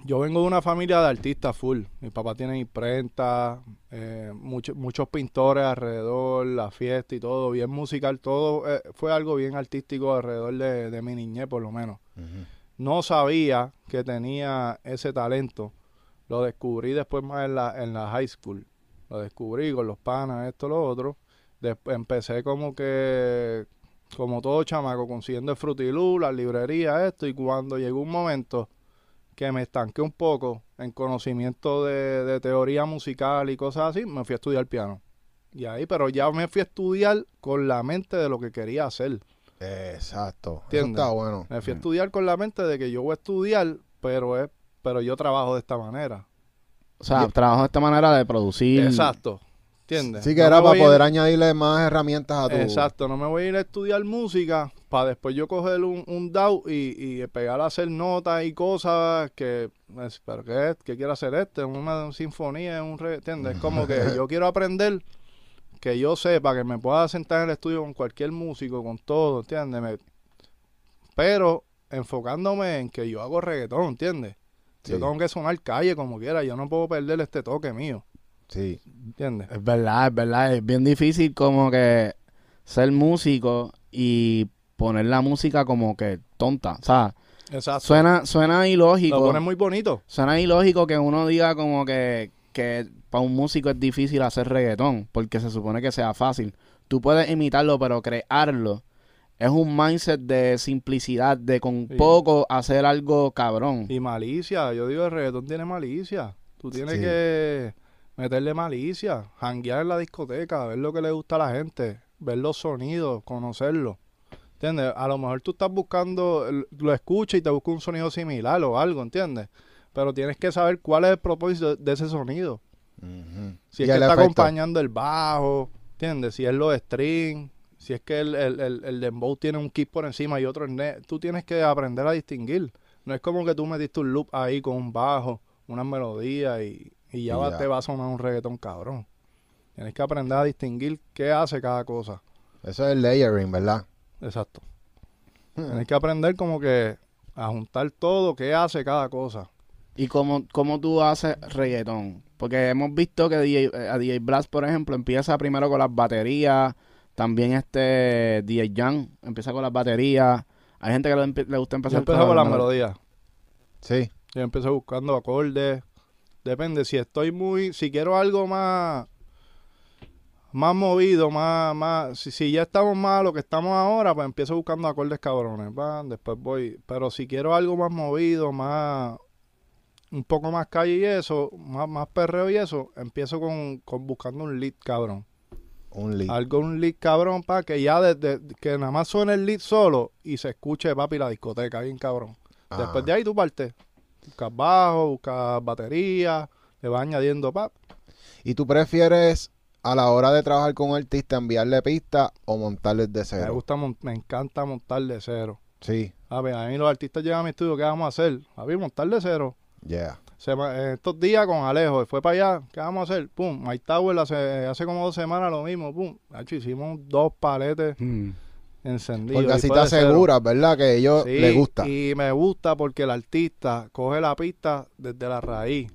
Yo vengo de una familia de artistas full. Mi papá tiene imprenta, eh, mucho- muchos pintores alrededor, la fiesta y todo, bien musical, todo eh, fue algo bien artístico alrededor de, de mi niñez, por lo menos. No sabía que tenía ese talento. Lo descubrí después más en la, en la high school. Lo descubrí con los panas, esto, lo otro. Después empecé como que, como todo chamaco, consiguiendo el frutilú, las librerías, esto. Y cuando llegó un momento que me estanqué un poco en conocimiento de, de teoría musical y cosas así, me fui a estudiar piano. Y ahí, pero ya me fui a estudiar con la mente de lo que quería hacer. Exacto. Eso está bueno. Me fui a Mm. estudiar con la mente de que yo voy a estudiar, pero es, pero yo trabajo de esta manera. O sea, trabajo de esta manera de producir... Exacto. ¿Entiendes? Sí que No era para ir- poder añadirle más herramientas a tu... Exacto, no me voy a ir a estudiar música para después yo coger un, un DAW y, y pegar a hacer notas y cosas que, es- pero ¿qué, es? ¿Qué quiero hacer este? Una sinfonía, un re, ¿entiendes? Es como que yo quiero aprender que yo sepa que me pueda sentar en el estudio con cualquier músico, con todo, ¿entiendes? Me- pero enfocándome en que yo hago reggaetón, ¿entiendes? Yo tengo que sonar calle como quiera, yo no puedo perder este toque mío, Sí. ¿entiendes? Es verdad, es verdad. Es bien difícil como que ser músico y poner la música como que tonta. O sea, Exacto. suena, suena Lo ilógico. pones muy bonito. Suena ilógico que uno diga como que, que para un músico es difícil hacer reggaetón, porque se supone que sea fácil. Tú puedes imitarlo, pero crearlo es un mindset de simplicidad, de con Sí. poco hacer algo cabrón. Y malicia, yo digo, el reggaetón tiene malicia. Tú tienes Sí. que meterle malicia, janguear en la discoteca, ver lo que le gusta a la gente, ver los sonidos, conocerlo. ¿Entiendes? A lo mejor tú estás buscando, lo escuchas y te busca un sonido similar o algo, ¿entiendes? Pero tienes que saber cuál es el propósito de ese sonido. Si es que está acompañando el bajo, ¿entiendes? Si es los strings, si es que el, el, el, el dembow tiene un kick por encima y otro en net, tú tienes que aprender a distinguir. No es como que tú metiste un loop ahí con un bajo, una melodía y, y ya, Y va- ya. te va a sonar un reggaetón cabrón. Tienes que aprender a distinguir qué hace cada cosa. Eso es el layering, ¿verdad? Exacto. Tienes que aprender como que a juntar todo, qué hace cada cosa. ¿Y cómo, cómo tú haces reggaetón? Porque hemos visto que DJ, eh, a DJ Blast, por ejemplo, empieza primero con las baterías. También este DJ Jan empieza con las baterías. Hay gente que le, gusta Yo empezar empecé con las melo- melodías. Sí. Yo empecé buscando acordes. Depende, si estoy muy, si quiero algo más, más movido, más, más, si, si ya estamos más a lo que estamos ahora, pues empiezo buscando acordes cabrones, van, después voy, pero si quiero algo más movido, más, un poco más calle y eso, más, más perreo y eso, empiezo con, con buscando un lead cabrón. Un lead. Algo, un lead cabrón, para que ya desde, que nada más suene el lead solo y se escuche, papi, la discoteca, bien cabrón. Después de ahí tú partes. Buscas bajo, buscas batería, le vas añadiendo pap. ¿Y tú prefieres a la hora de trabajar con un artista enviarle pista o montarle de Me cero? gusta, mon- me encanta montar de cero. Sí. A ver, a mí los artistas llegan a mi estudio, ¿qué vamos a hacer? A ver, montar de cero. Yeah. Se eh, estos días con Alejo, fue para allá, ¿qué vamos a hacer? Pum, Mike Tower hace, hace como dos semanas lo mismo, pum. Hacho, hicimos dos paletes Mm. encendidos. Porque así te de aseguras, ¿verdad? Que a ellos Sí, les gusta. Y me gusta porque el artista coge la pista desde la raíz.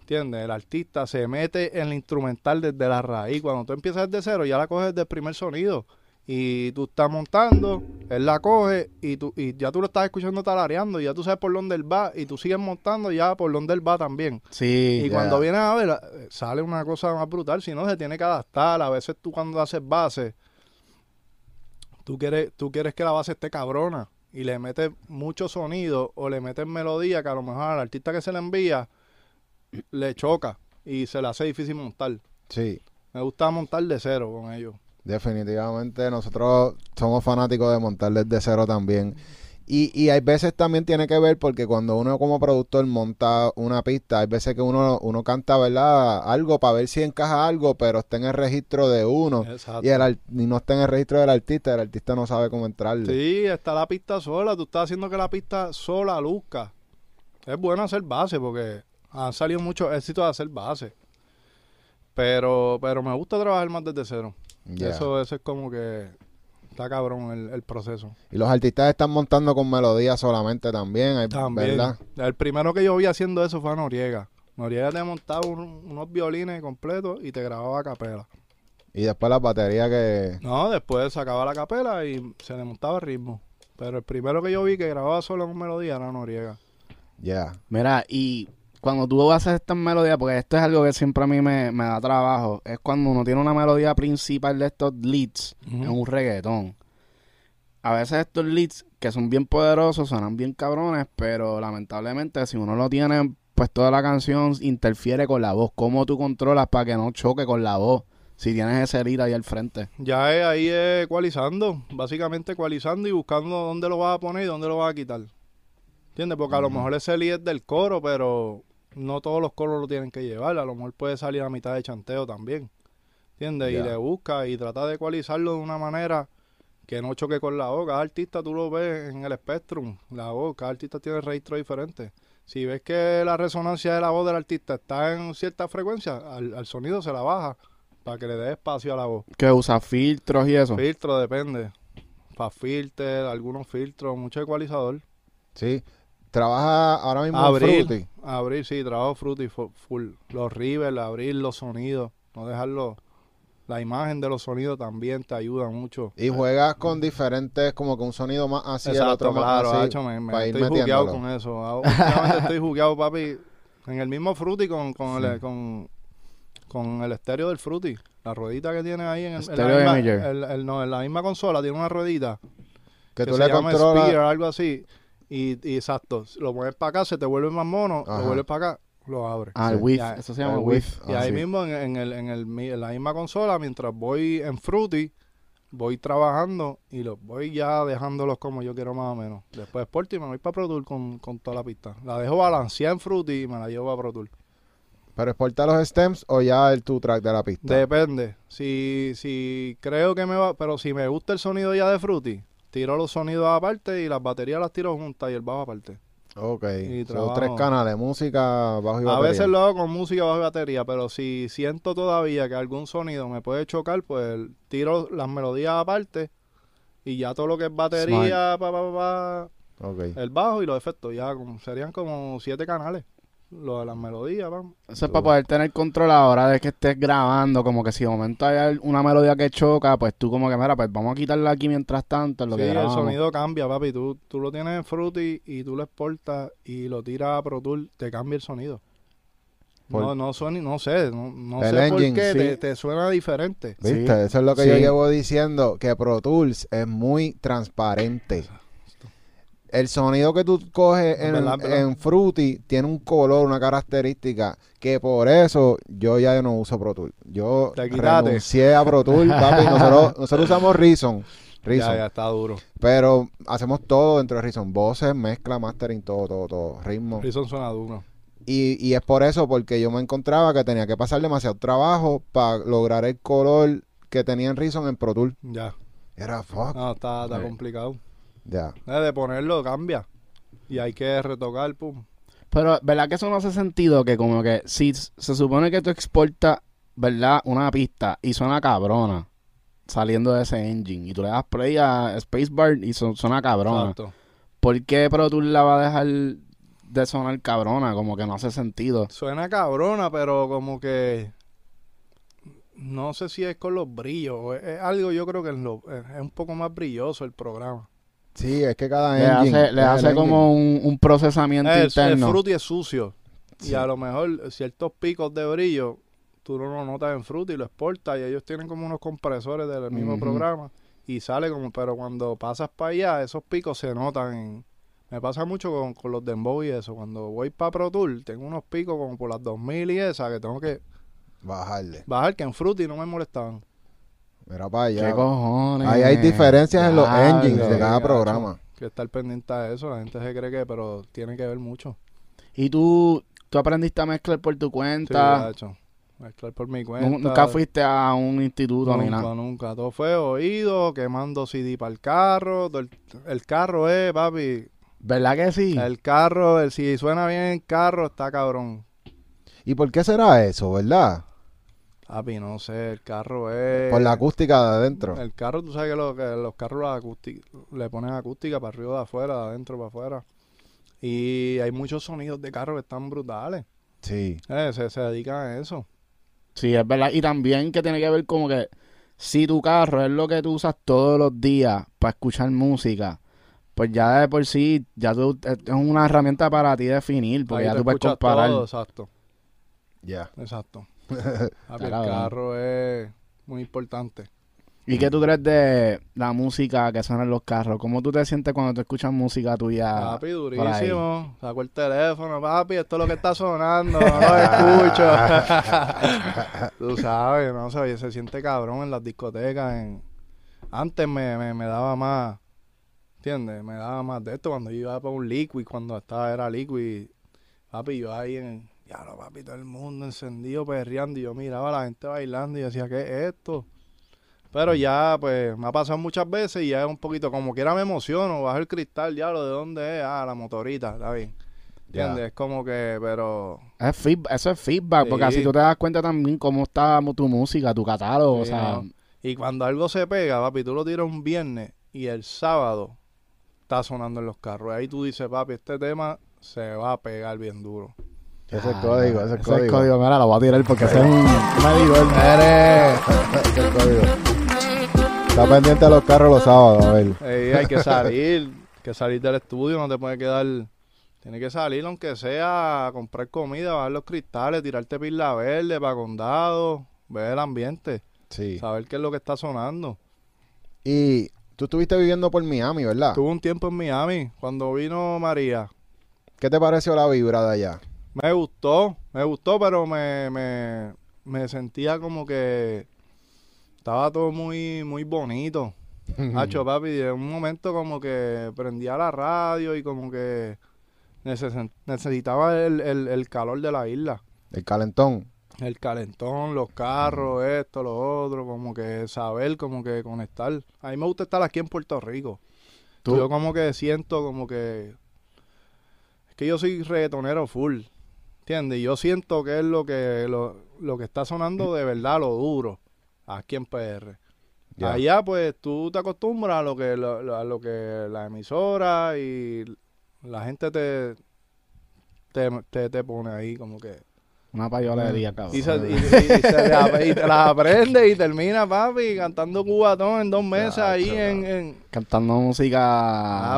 ¿Entiendes? El artista se mete en el instrumental desde la raíz. Cuando tú empiezas desde cero, ya la coges desde el primer sonido. Y tú estás montando, él la coge y, tú, y ya tú lo estás escuchando talareando. Y ya tú sabes por dónde él va. Y tú sigues montando ya por dónde él va también. Sí. Y cuando vienes a ver, eh, sale una cosa más brutal. Si no, se tiene que adaptar. A veces tú cuando haces base, tú quieres, tú quieres que la base esté cabrona. Y le metes mucho sonido o le metes melodía que a lo mejor al artista que se le envía le choca y se le hace difícil montar. Sí. Me gusta montar de cero con ellos. Definitivamente nosotros somos fanáticos de montar desde cero también. Y, y hay veces también tiene que ver porque cuando uno como productor monta una pista, hay veces que uno, uno canta, ¿verdad? Algo para ver si encaja algo, pero está en el registro de uno. Exacto. Y, el, y no está en el registro del artista, el artista no sabe cómo entrarle. Sí, está la pista sola. Tú estás haciendo que la pista sola luzca. Es bueno hacer base porque han salido muchos éxitos de hacer base. Pero, pero me gusta trabajar más desde cero. Ya. Eso, eso es como que está cabrón el, el proceso. Y los artistas están montando con melodías solamente también, hay- También. ¿verdad? El primero que yo vi haciendo eso fue a Noriega. Noriega te montaba un- unos violines completos y te grababa a capela. Y después las baterías que... No, después sacaba la capela y se le montaba el ritmo. Pero el primero que yo vi que grababa solo con melodía era Noriega. Ya. Mira, y cuando tú haces estas melodías, porque esto es algo que siempre a mí me, me da trabajo, es cuando uno tiene una melodía principal de estos leads en un reggaetón. A veces estos leads, que son bien poderosos, suenan bien cabrones, pero lamentablemente si uno lo tiene, pues toda la canción interfiere con la voz. ¿Cómo tú controlas para que no choque con la voz? Si tienes ese lead ahí al frente. Ya es ahí ecualizando, básicamente ecualizando y buscando dónde lo vas a poner y dónde lo vas a quitar. ¿Entiendes? Porque a lo mejor ese lead es del coro, pero no todos los coros lo tienen que llevar. A lo mejor puede salir a mitad de chanteo también. ¿Entiendes? Y le busca y trata de ecualizarlo de una manera que no choque con la voz. Cada artista tú lo ves en el Spectrum, la voz, cada artista tiene registro diferente. Si ves que la resonancia de la voz del artista está en cierta frecuencia, al, al sonido se la baja para que le dé espacio a la voz. Que usa filtros y eso. Filtro depende. Para filter, algunos filtros, mucho ecualizador. Sí. Trabaja ahora mismo en Abrir, Fruity. abrir, sí, trabajo fruity fu- full. Los rivers, abrir los sonidos, no dejarlo. La imagen de los sonidos también te ayuda mucho. Y juegas con diferentes, como que un sonido más así, el otro Exacto, más claro, así. hacho, me, me estoy jugueado con eso. Ah, estoy jugueado, papi, en el mismo fruity con, con, Sí. el, con, con el estéreo del fruity. La ruedita que tiene ahí en, el, en la misma, el- el- no, en la misma consola tiene una ruedita Que tú se le llama controlas. Spear, algo así. Y, y exacto, lo mueves para acá, se te vuelve más mono, Ajá. lo vuelves para acá, lo abres. Ah, el Sí. width. Ya, Eso se llama el width. width. y Ah, ahí sí. mismo en, en el, en, el, mi- en la misma consola, mientras voy en Fruity, voy trabajando y los voy ya dejándolos como yo quiero más o menos. Después Sporty me voy para Pro Tour con, con toda la pista. La dejo balanceada en Fruity y me la llevo a Pro Tour. ¿Pero exporta los stems o ya el two track de la pista? Depende. Si, si creo que me va, pero si me gusta el sonido ya de Fruity, tiro los sonidos aparte y las baterías las tiro juntas y el bajo aparte. Ok. Y Son tres canales, música, bajo y A batería. veces lo hago con música bajo y batería, pero si siento todavía que algún sonido me puede chocar, pues tiro las melodías aparte y ya todo lo que es batería, pa, pa, pa, pa, Ok. el bajo y los efectos, ya como- serían como siete canales. Lo de las melodías, pam. Eso es para poder tener control a la hora de que estés grabando, como que si de momento hay una melodía que choca, pues tú como que, mira, pues vamos a quitarla aquí mientras tanto, lo Sí, que el sonido cambia, papi. Tú, tú lo tienes en Fruity y tú lo exportas y lo tiras a Pro Tour, te cambia el sonido. Por- No, no suena, no sé, no, no El sé engine, por qué, sí. te, te suena diferente. ¿Viste? Sí. Eso es lo que Sí. yo llevo diciendo, que Pro Tools es muy transparente. El sonido que tú coges Es en, verdad, es verdad. en Fruity tiene un color, una característica, que por eso yo ya no uso Pro Tools. Yo renuncié a Pro Tools, papi. Nosotros, nosotros usamos Reason, Reason, Ya, ya está duro. pero hacemos todo dentro de Reason. Voces, mezcla, mastering, todo, todo, todo. Ritmo. Reason suena duro. Y, y es por eso, porque yo me encontraba que tenía que pasar demasiado trabajo para lograr el color que tenía en Reason en Pro Tools. Ya. Era fuck. No, está, está Sí. complicado. Ya. Eh, De ponerlo cambia. Y hay que retocar, pum. Pero, ¿verdad que eso no hace sentido? Que como que si se supone que tú exportas, ¿verdad? Una pista y suena cabrona saliendo de ese engine y tú le das play a Spacebar y su- suena cabrona. Exacto. ¿Por qué Pro Tools la va a dejar de sonar cabrona? Como que no hace sentido. Suena cabrona, pero como que no sé si es con los brillos. o Es, es algo yo creo que es, lo- es un poco más brilloso el programa. Sí, es que cada Le engine... hace, le el hace como un, un procesamiento El, el interno. Fruity es sucio. Sí. Y a lo mejor ciertos picos de brillo tú no lo notas en Fruity y lo exportas y ellos tienen como unos compresores del mismo programa y sale como, pero cuando pasas para allá esos picos se notan en... Me pasa mucho con, con los Dembow y eso. Cuando voy para Pro Tour tengo unos picos como por las 2000 y esa que tengo que Bajarle. bajar que en Fruity no me molestaban. Mira para ¿Qué allá. cojones? Ahí hay diferencias en los engines de cada programa. Que estar pendiente de eso. La gente se cree que, pero tiene que ver mucho. ¿Y tú, tú aprendiste a mezclar por tu Sí, cuenta? gacho. Mezclar por mi cuenta. Nu- Nunca fuiste a un instituto ni nada. nunca. Todo fue oído, quemando CD para el carro. El, el carro es, papi. ¿Verdad que sí? El carro, el, si suena bien el carro, está cabrón. ¿Y por qué será eso, verdad? Papi, no sé, el carro es... Por la acústica de adentro. El carro, tú sabes que, lo- que los carros acústica, le ponen acústica para arriba, de afuera, de adentro, para afuera. Y hay muchos sonidos de carro que están brutales. Sí. Eh, se, se dedican a eso. Sí, es verdad. Y también que tiene que ver como que si tu carro es lo que tú usas todos los días para escuchar música, pues ya de por sí, ya tú, es una herramienta para ti definir, porque Ahí ya tú puedes comparar. todo, exacto, Ya. exacto. Papi, el carro es muy importante. ¿Y qué tú crees de la música que suena en los carros? ¿Cómo tú te sientes cuando tú escuchas música tuya? Papi, durísimo. Saco el teléfono, papi, esto es lo que está sonando, no lo escucho. Tú sabes, no sé, se siente cabrón en las discotecas. En... Antes me, me, me daba más, ¿entiendes? Me daba más de esto cuando yo iba para un liquid, cuando estaba era liquid. Papi, yo ahí en, ya lo papi, todo el mundo encendido, perreando, y yo miraba a la gente bailando y decía, ¿qué es esto? Pero ya, pues, me ha pasado muchas veces y ya es un poquito, como quiera me emociono, bajo el cristal, diablo, ¿de dónde es? Ah, la motorita, está bien. Ya. ¿Entiendes? Es como que, pero... Es feed- eso es feedback, porque Sí. así tú te das cuenta también cómo está tu música, tu catálogo, o sea, no. Y cuando algo se pega, papi, tú lo tiras un viernes y el sábado está sonando en los carros. Ahí tú dices, papi, este tema se va a pegar bien duro. Ese es Ah, código, ese es ese es código. código. Mira, lo voy a tirar porque ese es un medidor. Ese es código. Está pendiente de los carros los sábados, a ver. Ey, hay que salir, que salir del estudio, no te puede quedar... Tienes que salir, aunque sea a comprar comida, bajar los cristales, tirarte pila verde para condado, ver el ambiente, Sí. saber qué es lo que está sonando. Y tú estuviste viviendo por Miami, ¿verdad? Tuve un tiempo en Miami, cuando vino María. ¿Qué te pareció la vibra de allá? Me gustó, me gustó, pero me, me, me sentía como que estaba todo muy, muy bonito. Hacho, papi, de un momento como que prendía la radio y como que neces- necesitaba el, el, el calor de la isla. El calentón. El calentón, los carros, esto, lo otro, como que saber, como que conectar. A mí me gusta estar aquí en Puerto Rico. Tú- Yo como que siento como que... Es que yo soy reggaetonero full, ¿entiendes? Y yo siento que es lo que, lo, lo que está sonando de verdad, lo duro, aquí en PR. Allá pues tú te acostumbras a lo que lo- a lo que la emisora y la gente te te, te, te pone ahí como que Una payolería, cabrón. y, se, y- y- y se y te las aprende y termina papi cantando cubatón en dos meses ahí en, en Cantando música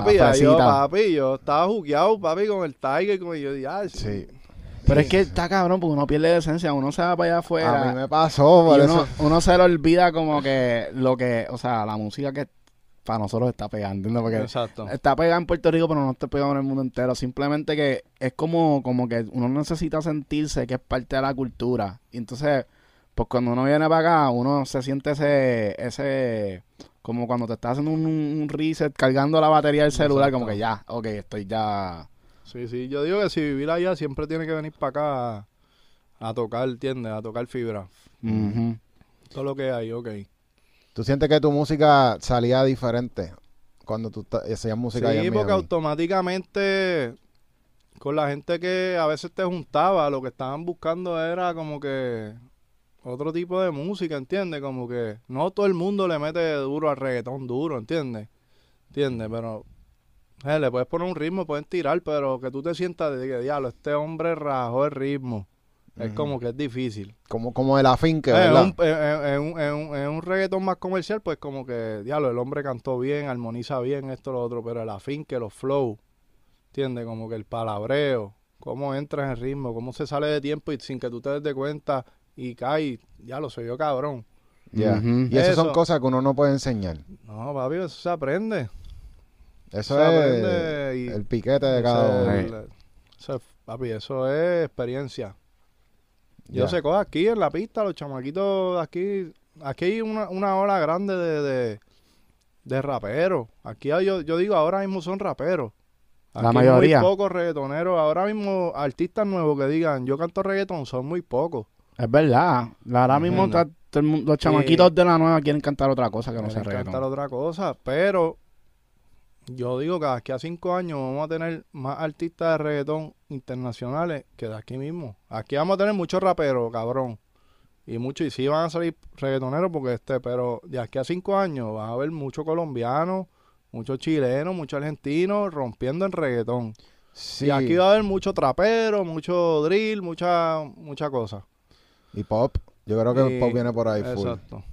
papi, yo, papi, yo estaba jugueado papi con el Tiger con yo ya Sí. Pero es que está cabrón porque uno pierde la esencia, uno se va para allá afuera. A mí me pasó, por y eso. uno, uno se le olvida como que lo que, o sea, la música que para nosotros está pegando, ¿entiendes? Porque exacto está pegada en Puerto Rico, pero no está pegada en el mundo entero. Simplemente que es como, como que uno necesita sentirse que es parte de la cultura. Y entonces, pues cuando uno viene para acá, uno se siente ese, ese, como cuando te estás haciendo un, un reset, cargando la batería del celular, Exacto. como que ya, ok, estoy ya. Sí sí yo digo que si vivir allá siempre tiene que venir para acá a, a tocar ¿entiendes? a tocar fibra Ujú. todo lo que hay ok ¿Tú sientes que tu música salía diferente cuando tú hacías música allá Sí, en porque automáticamente con la gente que a veces te juntaba, lo que estaban buscando era como que otro tipo de música, ¿entiendes? Como que no todo el mundo le mete duro al reggaetón duro, ¿entiendes? ¿Entiendes? Pero eh, le puedes poner un ritmo, pueden tirar, pero que tú te sientas de que, diablo, este hombre rajó el ritmo. Es como que es difícil. Como, como el afinque, Eh, ¿verdad? un, en, en un, en un- en un reggaetón más comercial, pues como que, diablo, el hombre cantó bien, armoniza bien, esto, lo otro, pero el afinque, los flow, ¿entiendes? Como que el palabreo, cómo entra en el ritmo, cómo se sale de tiempo y sin que tú te des de cuenta y cae, ya lo soy yo cabrón. Ya. Ujú. Y esas son cosas que uno no puede enseñar. No, papi, eso se aprende. Eso Se es aprende y- el piquete de cada uno. el- eso es- papi, eso es experiencia. Yo Ya. se coge aquí en la pista, los chamaquitos de aquí. Aquí hay una, una ola grande de, de, de raperos. Aquí hay- yo, yo digo, ahora mismo son raperos. La Aquí mayoría. Muy pocos reggaetoneros. Ahora mismo, artistas nuevos que digan, yo canto reggaetón, son muy pocos. Es verdad. Ahora mismo está- todo el mundo- los chamaquitos de la nueva quieren cantar otra cosa que no sea Quieren cantar reggaetón. otra cosa. Pero yo digo que aquí a cinco años vamos a tener más artistas de reggaetón internacionales que de aquí mismo. Aquí vamos a tener muchos raperos, cabrón. Y muchos, y sí van a salir reggaetoneros porque este, pero de aquí a cinco años van a haber muchos colombianos, muchos chilenos, muchos argentinos rompiendo en reggaetón. Sí. Y aquí va a haber mucho trapero, mucho drill, mucha, mucha cosa. Y pop. Yo creo que el pop viene por ahí full. Exacto.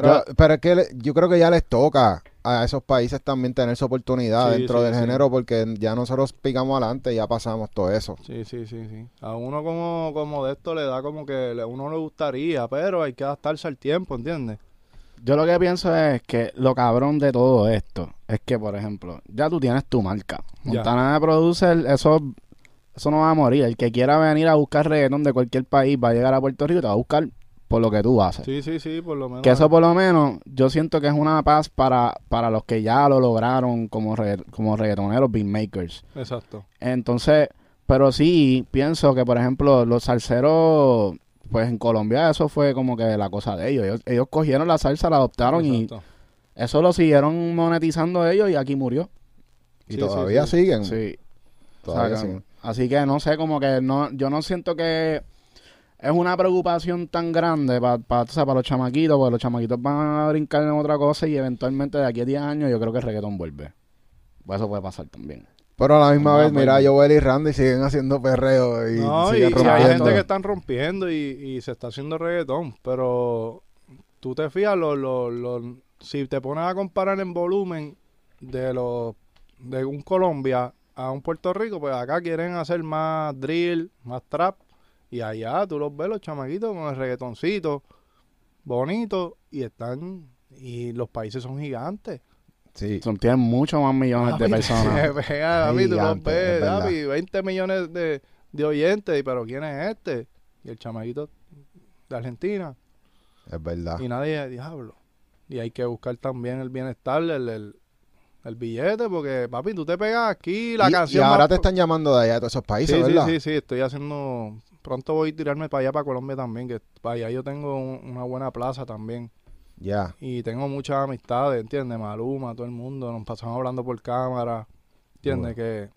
Pero, pero es que le- yo creo que ya les toca a esos países también tener su oportunidad Sí, dentro sí, del sí. género porque ya nosotros picamos adelante y ya pasamos todo eso. Sí, sí, sí, sí. A uno como, como de esto le da como que a uno le gustaría, pero hay que adaptarse al tiempo, ¿entiendes? Yo lo que pienso es que lo cabrón de todo esto es que, por ejemplo, ya tú tienes tu marca. Montana de Producer, eso, eso no va a morir. El que quiera venir a buscar reggaetón de cualquier país va a llegar a Puerto Rico y te va a buscar por lo que tú haces. Sí, sí, sí, por lo menos. Que eso por lo menos yo siento que es una paz para, para los que ya lo lograron como, regga- como reggaetoneros beatmakers. Exacto. Entonces, pero sí pienso que, por ejemplo, los salseros, pues en Colombia eso fue como que la cosa de ellos. Ellos, ellos cogieron la salsa, la adoptaron y eso lo siguieron monetizando ellos y aquí murió. Y Sí, todavía sí, sí. siguen. Sí. Todavía O sea, siguen. Así que no sé, como que no, yo no siento que es una preocupación tan grande para los chamaquitos, porque los chamaquitos van a brincar en otra cosa y eventualmente de aquí a 10 años yo creo que el reggaetón vuelve. Pues eso puede pasar también. Pero a la misma Ah, vez, mira. Joel y Randy siguen haciendo perreo y No, y, siguen y hay rompiendo. gente que están rompiendo y, y se está haciendo reggaetón, pero tú te fijas, lo, lo, lo- si te pones a comparar en volumen de los de un Colombia a un Puerto Rico, pues acá quieren hacer más drill, más trap, y allá tú los ves los chamaquitos con el reggaetoncito bonito y están y los países son gigantes. Sí. Son, tienen muchos más millones de personas. se pega, papi, tú los ves, papi, 20 millones de, de oyentes, y pero ¿quién es este? Y el chamaquito de Argentina. Es verdad. Y nadie, diablo. Y hay que buscar también el bienestar, el, el, el billete, porque, papi, tú te pegas aquí, la y, canción y ahora más- te están llamando de allá de todos esos países, Sí, sí, ¿verdad? sí, sí, estoy haciendo... Pronto voy a tirarme para allá, para Colombia también, que para allá yo tengo un- una buena plaza también. Ya. Y tengo muchas amistades, ¿entiendes? Maluma, todo el mundo, nos pasamos hablando por cámara, ¿entiendes? Que...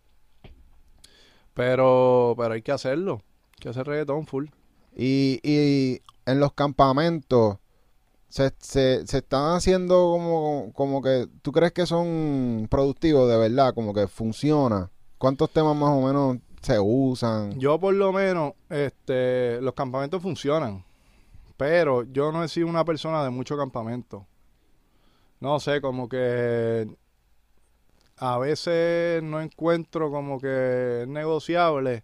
Pero, pero hay que hacerlo, hay que hacer reggaetón full. Y, y en los campamentos se, se, se están haciendo como, como que, ¿tú crees que son productivos de verdad? Como que funciona. ¿Cuántos temas más o menos se usan? Yo por lo menos, este, los campamentos funcionan, pero yo no he sido una persona de mucho campamento. No sé, como que a veces no encuentro como que es negociable,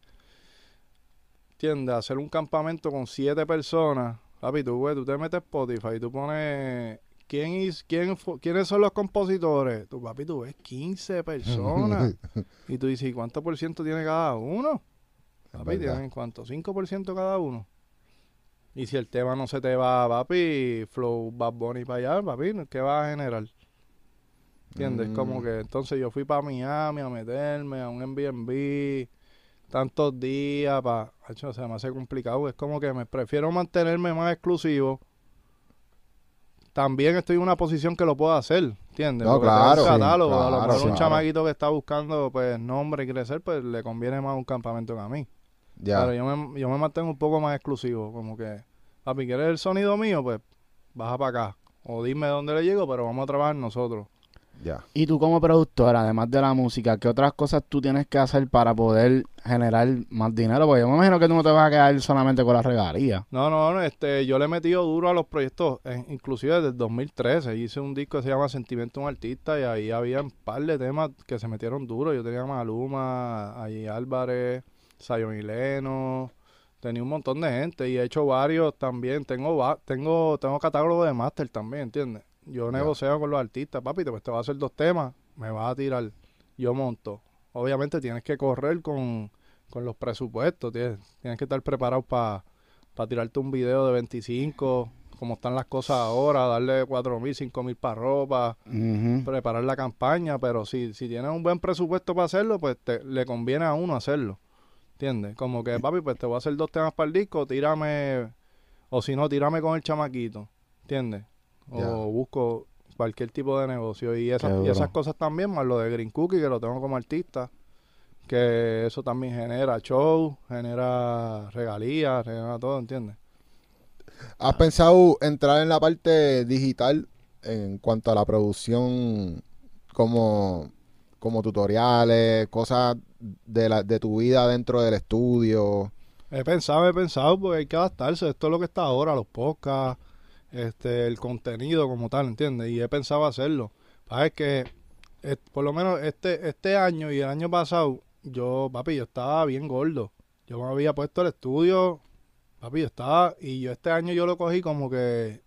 ¿entiendes? Hacer un campamento con siete personas. Papi, tú, güey, tú te metes Spotify y tú pones... ¿Quién is- quién ¿Quiénes son los compositores? Tu papi, tú ves 15 personas. y tú dices, ¿y cuánto por ciento tiene cada uno? Papi. ¿tienen cuánto? ¿5% cada uno? Y si el tema no se te va, papi, Flow Bad Bunny para allá, papi, ¿qué va a generar? ¿Entiendes? Mm. Como que entonces yo fui para Miami a meterme a un Airbnb tantos días para... O sea, me hace complicado. Es como que me prefiero mantenerme más exclusivo también estoy en una posición que lo puedo hacer, ¿entiendes? No, Porque tengo un claro, a lo claro, mejor un claro. chamaquito que está buscando pues nombre y crecer, pues le conviene más un campamento que a mí. Ya. Pero yo me, yo me mantengo un poco más exclusivo, como que, papi, ¿quieres el sonido mío? Pues baja para acá. O dime dónde le llego, pero vamos a trabajar nosotros. Ya. Y tú como productora, además de la música, ¿qué otras cosas tú tienes que hacer para poder generar más dinero? Porque yo me imagino que tú no te vas a quedar solamente con la regalía. No, no, no, este, yo le he metido duro a los proyectos, eh, inclusive desde el 2013. Hice un disco que se llama Sentimiento de un Artista y ahí había un par de temas que se metieron duro. Yo tenía a Maluma, ahí Álvarez, Zion y Leno, tenía un montón de gente y he hecho varios también. Tengo va- tengo tengo catálogo de máster también, ¿entiendes? Yo negocio con los artistas, papi, pues te voy a hacer dos temas, me vas a tirar, yo monto. Obviamente tienes que correr con, con los presupuestos, tienes, tienes que estar preparado para tirarte un video de 25, como están las cosas ahora, darle 4 mil, 5 mil para ropa, preparar la campaña, pero si, si tienes un buen presupuesto para hacerlo, pues te, le conviene a uno hacerlo. ¿Entiendes? Como que, papi, pues te voy a hacer dos temas para el disco, tírame, o si no, tírame con el chamaquito. ¿Entiendes? O busco cualquier tipo de negocio. Y esas, y esas cosas también, más lo de Green Cookie, que lo tengo como artista, que eso también genera show, genera regalías, genera todo, ¿entiendes? ¿Has pensado entrar en la parte digital en cuanto a la producción como, como tutoriales, cosas de, la, de tu vida dentro del estudio? He pensado, he pensado, porque hay que adaptarse. Esto es lo que está ahora, los podcasts, este, el contenido como tal, ¿entiendes? Y he pensado hacerlo. Es que, por lo menos este, este año y el año pasado, yo, papi, yo estaba bien gordo. Yo me había puesto el estudio, papi, yo estaba, y yo este año yo lo cogí como que,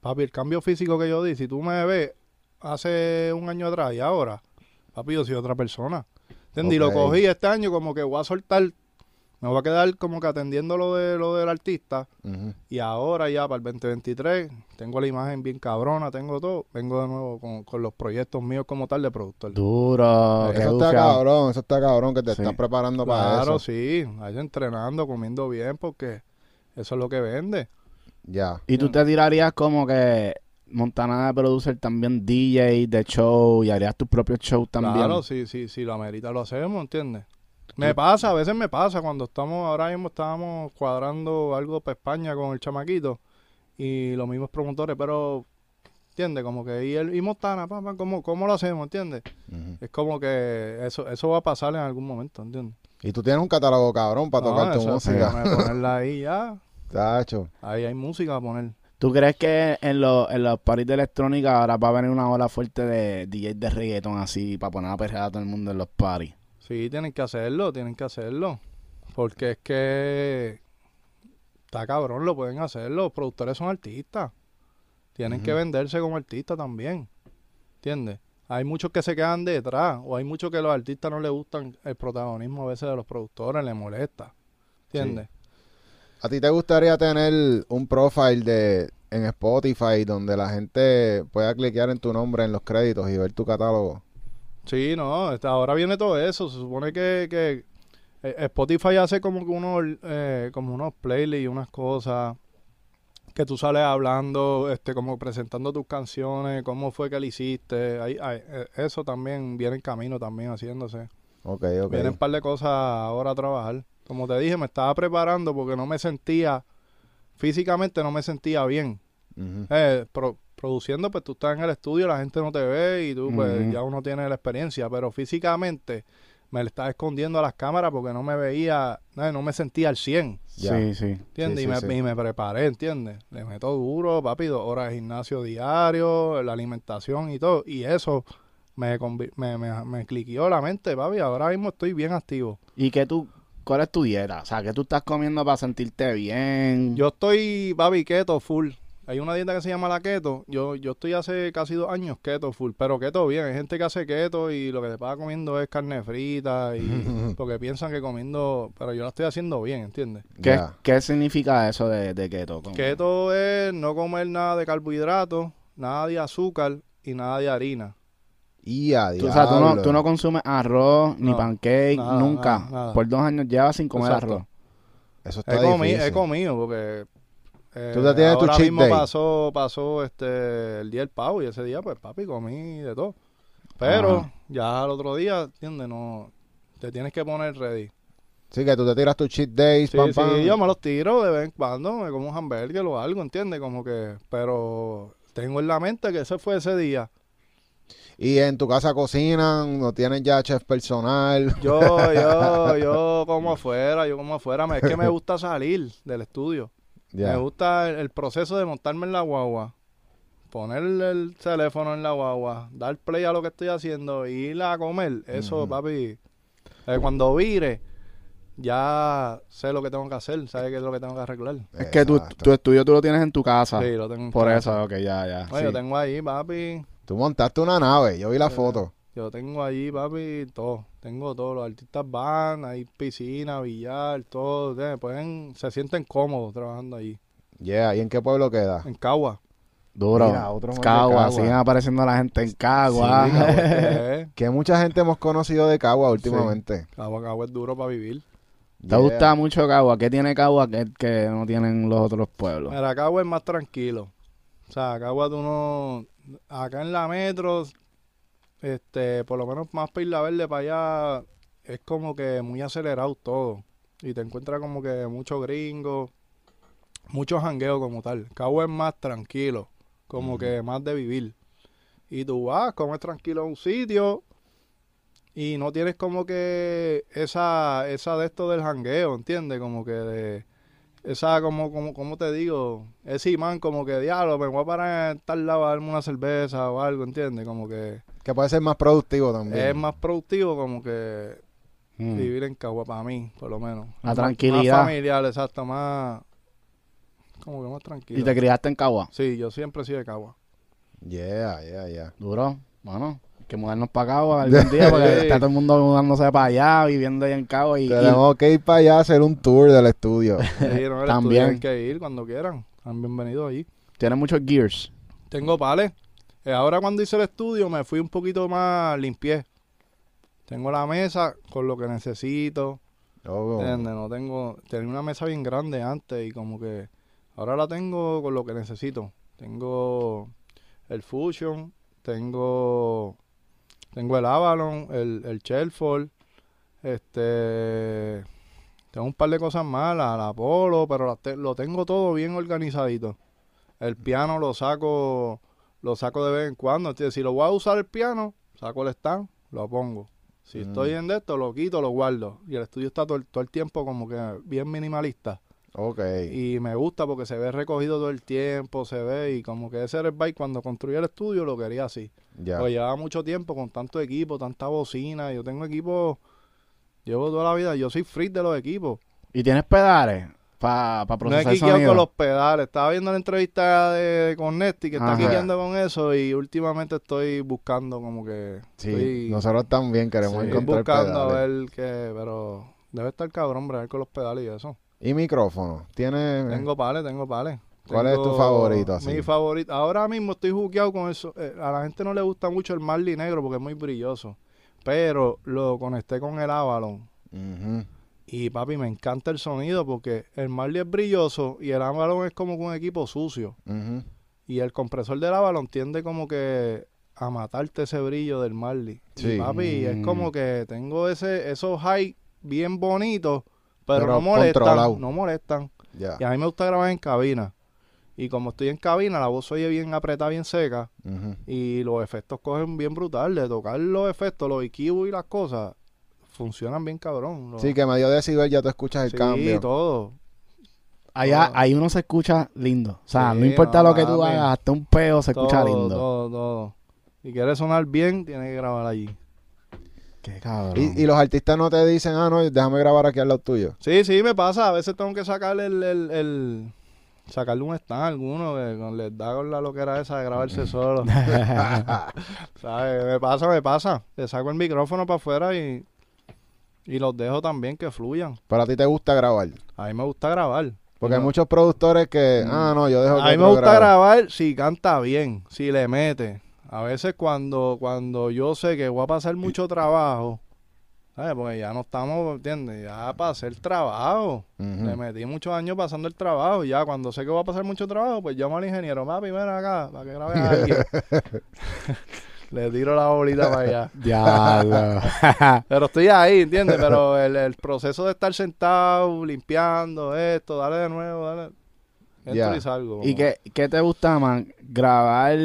papi, el cambio físico que yo di, si tú me ves hace un año atrás y ahora, papi, yo soy otra persona. ¿Entiendes? Y lo cogí este año como que voy a soltar me voy a quedar como que atendiendo lo de lo del artista y ahora ya para el 2023 tengo la imagen bien cabrona, tengo todo, vengo de nuevo con, con los proyectos míos como tal de productor. Duro. Eso está cabrón, eso está cabrón que te Sí. estás preparando para Claro, eso. sí, ahí entrenando, comiendo bien porque eso es lo que vende. Ya. Y tú te tirarías como que Montana de producer también DJ de show y harías tus propios shows también. Claro, sí, sí, sí, lo amerita lo hacemos, ¿entiendes? Me pasa, a veces me pasa cuando estamos, ahora mismo estábamos cuadrando algo para España con el chamaquito y los mismos promotores, pero, ¿entiendes? Como que, y, el, y Montana, papá, ¿cómo, ¿cómo lo hacemos, entiendes? Es como que eso eso va a pasar en algún momento, ¿entiendes? Y tú tienes un catálogo cabrón para No, tocar tu música. ponerla ahí ya, Tacho. ahí hay música a poner. ¿Tú crees que en, los en los parties de electrónica ahora va a venir una ola fuerte de DJs de reggaeton así para poner a perrear a todo el mundo en los parties? Sí, tienen que hacerlo, tienen que hacerlo. Porque es que está cabrón, lo pueden hacer. Los productores son artistas. Tienen que venderse como artistas también. ¿Entiendes? Hay muchos que se quedan detrás. O hay muchos que a los artistas no les gustan el protagonismo a veces de los productores, les molesta. ¿Entiendes? ¿A ti te gustaría tener un profile de en Spotify donde la gente pueda cliquear en tu nombre en los créditos y ver tu catálogo? Sí, no, este, ahora viene todo eso. Se supone que, que eh, Spotify hace como que unos, eh, como unos playlists y unas cosas que tú sales hablando, este, como presentando tus canciones, cómo fue que lo hiciste. Ahí- ahí, eh, eso también viene en camino también haciéndose. Ok, ok. Vienen un par de cosas ahora a trabajar. Como te dije, me estaba preparando porque no me sentía, físicamente no me sentía bien. Ujú. Eh, pro- produciendo, pues tú estás en el estudio, la gente no te ve y tú, pues ya uno tiene la experiencia, pero físicamente me le estaba escondiendo a las cámaras porque no me veía, no me sentía al 100, Ya. Sí, sí. ¿entiendes? Sí, y, me, sí, sí. y me preparé, ¿entiendes? Le meto duro, papi, dos horas de gimnasio diario, la alimentación y todo, y eso me, me, me, me cliqueó la mente, papi, ahora mismo estoy bien activo. ¿Y qué tú, cuál es tu dieta? O sea, ¿qué tú estás comiendo para sentirte bien? Yo estoy, papi, keto full. Hay una dieta que se llama la keto. Yo, yo estoy hace casi dos años keto full, pero keto bien. Hay gente que hace keto y lo que te pasa comiendo es carne frita y porque piensan que comiendo, pero yo la estoy haciendo bien, ¿entiendes? ¿Qué, qué significa eso de, de keto? ¿Cómo? Keto es no comer nada de carbohidratos, nada de azúcar y nada de harina. Y a Tú, o sea, tú no, tú no consumes arroz ni No, pancake, nada, nunca. nada, nada. Por dos años llevas sin comer Exacto. arroz. Eso está He, comi- difícil. he comido porque eh, Tú te tienes tu ahora cheat mismo day. pasó, pasó este, el día del pavo y ese día, pues papi, comí de todo. Pero Ajá. ya al otro día, ¿entiendes? No, te tienes que poner ready. Sí, que tú te tiras tus cheat days, Sí, pam, sí, pam. yo me los tiro de vez en cuando, me como un hamburger o algo, ¿entiendes? Como que, pero tengo en la mente que ese fue ese día. Y en tu casa cocinan, no tienes ya chef personal. Yo, yo, yo como afuera, yo como afuera. Es que me gusta salir del estudio. Me gusta el, el proceso de montarme en la guagua, poner el teléfono en la guagua, dar play a lo que estoy haciendo y ir a comer. Eso, papi, eh, cuando vire, ya sé lo que tengo que hacer, sé qué es lo que tengo que arreglar. Es que tu, tu estudio tú lo tienes en tu casa. Sí, lo tengo en Por casa. eso, ok, ya, ya. Bueno, sí. Yo tengo ahí, papi. Tú montaste una nave, yo vi la Sí. foto. Yo tengo allí, papi, todo. Tengo todo. Los artistas van, hay piscina, billar, todo. Pueden, se sienten cómodos trabajando allí. Yeah, ¿y en qué pueblo queda? En Cagua. Duro. Mira, otro Cagua, siguen apareciendo la gente en Cagua. Sí, Cagua, ¿qué? Que mucha gente hemos conocido de Cagua últimamente. Cagua, Cagua es duro para vivir. ¿Te Yeah. gusta mucho Cagua? ¿Qué tiene Cagua que, que no tienen los otros pueblos? Mira, Cagua es más tranquilo. O sea, Cagua tú no... Acá en la metro, este, por lo menos más para Isla Verde para allá, es como que muy acelerado todo. Y te encuentras como que mucho gringo, mucho jangueo como tal. Cagua es más tranquilo, como que más de vivir. Y tú vas, comes tranquilo a un sitio y no tienes como que esa, esa de esto del jangueo, ¿entiendes? Como que de esa como, como, como te digo, ese imán como que diablo, me voy a parar en tal lado a darme una cerveza o algo, ¿entiendes? Como que Que puede ser más productivo también. es más productivo como que Mm. vivir en Cagua para mí, por lo menos. La Más- tranquilidad. Más familiar, exacto, más como que más tranquilo. ¿Y te criaste en Cagua? Sí, yo siempre he sido de Cagua. Yeah, yeah, yeah. Duro. Bueno, hay que mudarnos para Cagua algún día porque Sí. está todo el mundo mudándose para allá, viviendo ahí en Cagua. Y, y- Tenemos que ir para allá a hacer un tour del estudio. Sí, no, el También. estudio hay que ir cuando quieran. Están bienvenidos allí. tienes muchos gears. Tengo pales. Eh, ahora cuando hice el estudio me fui un poquito más limpié. Tengo la mesa con lo que necesito. Oh, ¿Entiendes? No tengo... Tenía una mesa bien grande antes y como que... Ahora la tengo con lo que necesito. Tengo el Fusion. Tengo... Tengo el Avalon, el, el. Este... Tengo un par de cosas más, la, Polo, pero te- lo tengo todo bien organizadito. El piano lo saco, lo saco de vez en cuando. Entonces, si lo voy a usar el piano, saco el stand, lo pongo. Si Mm. estoy en de esto, lo quito, lo guardo. Y el estudio está todo, el- todo el tiempo como que bien minimalista. ok. Y me gusta porque se ve recogido todo el tiempo, se ve y como que ese era el bike cuando construí el estudio lo quería así. Ya. Pues llevaba mucho tiempo con tanto equipo, tanta bocina. Yo tengo equipo, llevo toda la vida, yo soy freak de los equipos. ¿Y tienes pedales para No he procesar quiqueado sonido? con los pedales. Estaba viendo la entrevista de, con Nesti que está quiqueando con eso y últimamente estoy buscando como que... Sí, estoy, nosotros también queremos Sí. estoy encontrar buscando a ver qué... Pero debe estar cabrón bregar con los pedales y eso. ¿Y micrófono? ¿Tiene...? Tengo pales, tengo pales. ¿Cuál es tu favorito, así? Mi favorito. Ahora mismo estoy jugueado con eso. Eh, a la gente no le gusta mucho el Marley negro porque es muy brilloso. Pero lo conecté con el Avalon. Y papi, me encanta el sonido porque el Marley es brilloso y el Avalon es como un equipo sucio. Y el compresor del Avalon tiende como que a matarte ese brillo del Marley. Sí. Y papi, es como que tengo ese esos high bien bonitos, pero, Pero no molestan. controlado. No molestan. Ya. Y a mí me gusta grabar en cabina. Y como estoy en cabina, la voz oye bien apretada, bien seca. Y los efectos cogen bien brutal. De tocar los efectos, los EQ y las cosas, funcionan bien cabrón. Los- Sí, que medio decibel ya tú escuchas el Sí, cambio. todo. Allá, todo. ahí uno se escucha lindo. O sea, Sí, no importa no, lo que tú hagas, hasta un peo se escucha lindo. Todo, todo. Si quieres sonar bien, tienes que grabar allí. Qué cabrón. Y, y los artistas no te dicen, ah, no, déjame grabar aquí al lado tuyo. Sí, sí, me pasa. A veces tengo que sacarle el... el, el- sacarle un stand a alguno que con- les da con la loquera esa de grabarse solo. ¿Sabes? Me pasa, me pasa. Le saco el micrófono para afuera y, y los dejo también que fluyan. Pero a ti te gusta grabar. A mí me gusta grabar. Porque hay muchos productores que, Mm. ah, no, yo dejo que A mí me gusta grabar si canta bien, si le mete. A veces cuando, cuando yo sé que voy a pasar mucho trabajo ¿Sabes? Porque ya no estamos, ¿entiendes? Ya para hacer trabajo. Le metí muchos años pasando el trabajo. y Ya cuando sé que va a pasar mucho trabajo, pues llamo al ingeniero. Papi, ven acá, para que grabe a alguien. Le tiro la bolita para allá. Diablo. Pero estoy ahí, ¿entiendes? Pero el, el proceso de estar sentado, limpiando esto, dale de nuevo, dale. Entro Ya. y salgo. ¿Y qué, qué te gusta más? Grabar.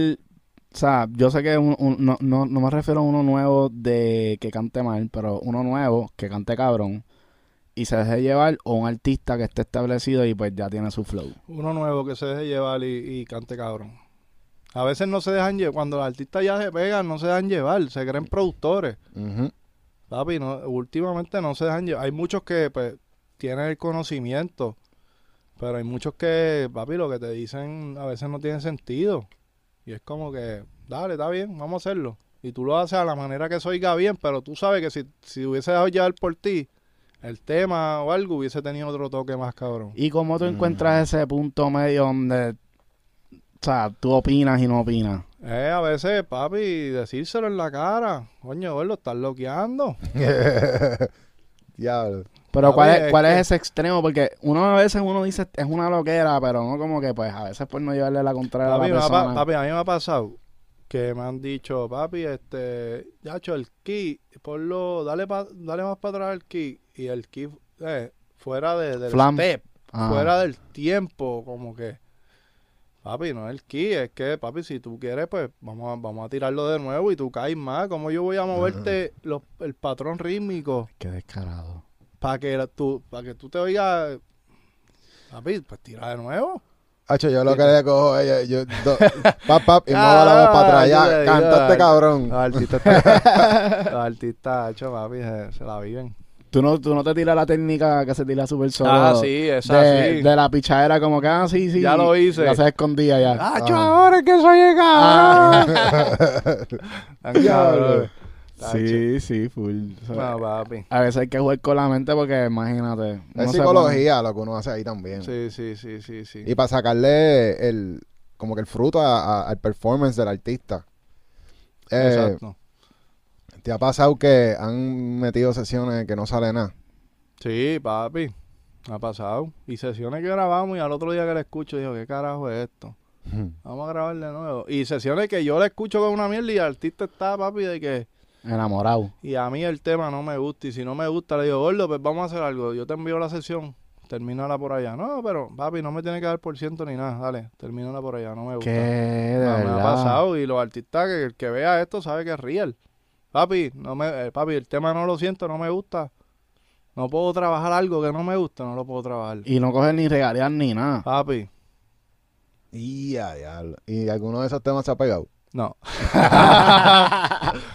O sea, yo sé que un- un- no, no, no me refiero a uno nuevo de que cante mal, pero uno nuevo que cante cabrón y se deje llevar o un artista que esté establecido y pues ya tiene su flow. Uno nuevo que se deje llevar y, y cante cabrón. A veces no se dejan llevar. Cuando los artistas ya se pegan, no se dejan llevar. Se creen productores. Papi, no, últimamente no se dejan llevar. Hay muchos que pues, tienen el conocimiento, pero hay muchos que, papi, lo que te dicen a veces no tiene sentido. Y es como que, dale, está bien, vamos a hacerlo. Y tú lo haces a la manera que se oiga bien, pero tú sabes que si, si hubiese dejado llevar por ti, el tema o algo hubiese tenido otro toque más cabrón. ¿Y cómo tú Mm. encuentras ese punto medio donde, o sea, tú opinas y no opinas? Eh, a veces, papi, decírselo en la cara. Coño, lo estás bloqueando. Diablo. Pero ¿cuál, es, cuál es que- ese extremo? Porque uno a veces uno dice es una loquera, pero no como que pues a veces por no llevarle la contraria Papi, a la persona. papi, a mí me ha pasado que me han dicho, papi, este, yacho, el ki, ponlo, dale, pa- dale más para atrás el ki. Y el ki, eh, fuera de, del Flam. step, Ah. fuera del tiempo, como que, papi, no es el ki, es que, papi, si tú quieres, pues vamos a, vamos a tirarlo de nuevo y tú caes más. como yo voy a moverte los- el patrón rítmico Qué descarado. para que, tú, para que tú te oigas, papi, pues tira de nuevo. Hacho, yo lo que le cojo es, yo, do- pap, pap, y muevo la voz para atrás. Ah, yo Ya, cantaste, dale. cabrón. Los artistas, los artistas, hecho, papi, se, se la viven. ¿Tú no, tú no te tiras la técnica que se tira súper solo. Ah, sí, esa de, sí. de la pichadera como que, ah, sí, sí. Ya lo hice. La haces escondida ya. ¡Ah, Ah. ahora es que soy! Tan Diablo. cabrón. sí, sí, full. O sea, No, papi. a veces hay que jugar con la mente porque imagínate. Es se psicología lo que uno hace ahí también. Sí, sí, sí, sí, sí. Y para sacarle el, como que el fruto a- a- al performance del artista. Eh, Exacto. ¿Te ha pasado que han metido sesiones que no sale nada? Sí, papi. Ha pasado. Y sesiones que grabamos y al otro día que la escucho digo, ¿qué carajo es esto? Vamos a grabar de nuevo. Y sesiones que yo la escucho con una mierda y el artista está, papi, de que... Enamorado. Y a mí el tema no me gusta. Y si no me gusta, le digo, gordo, pues vamos a hacer algo. Yo te envío la sesión. Termínala por allá. No, pero, papi, no me tiene que dar por ciento ni nada. Dale, termínala por allá. No me gusta. ¿Qué? De No, me ha pasado. Y los artistas, que el que vea esto sabe que es real. Papi, no me, eh, papi, el tema no lo siento, no me gusta. No puedo trabajar algo que no me gusta, no lo puedo trabajar. Y no coger ni regalías ni nada. Papi, Y ya, diablo. ¿Y alguno de esos temas se ha pegado? no.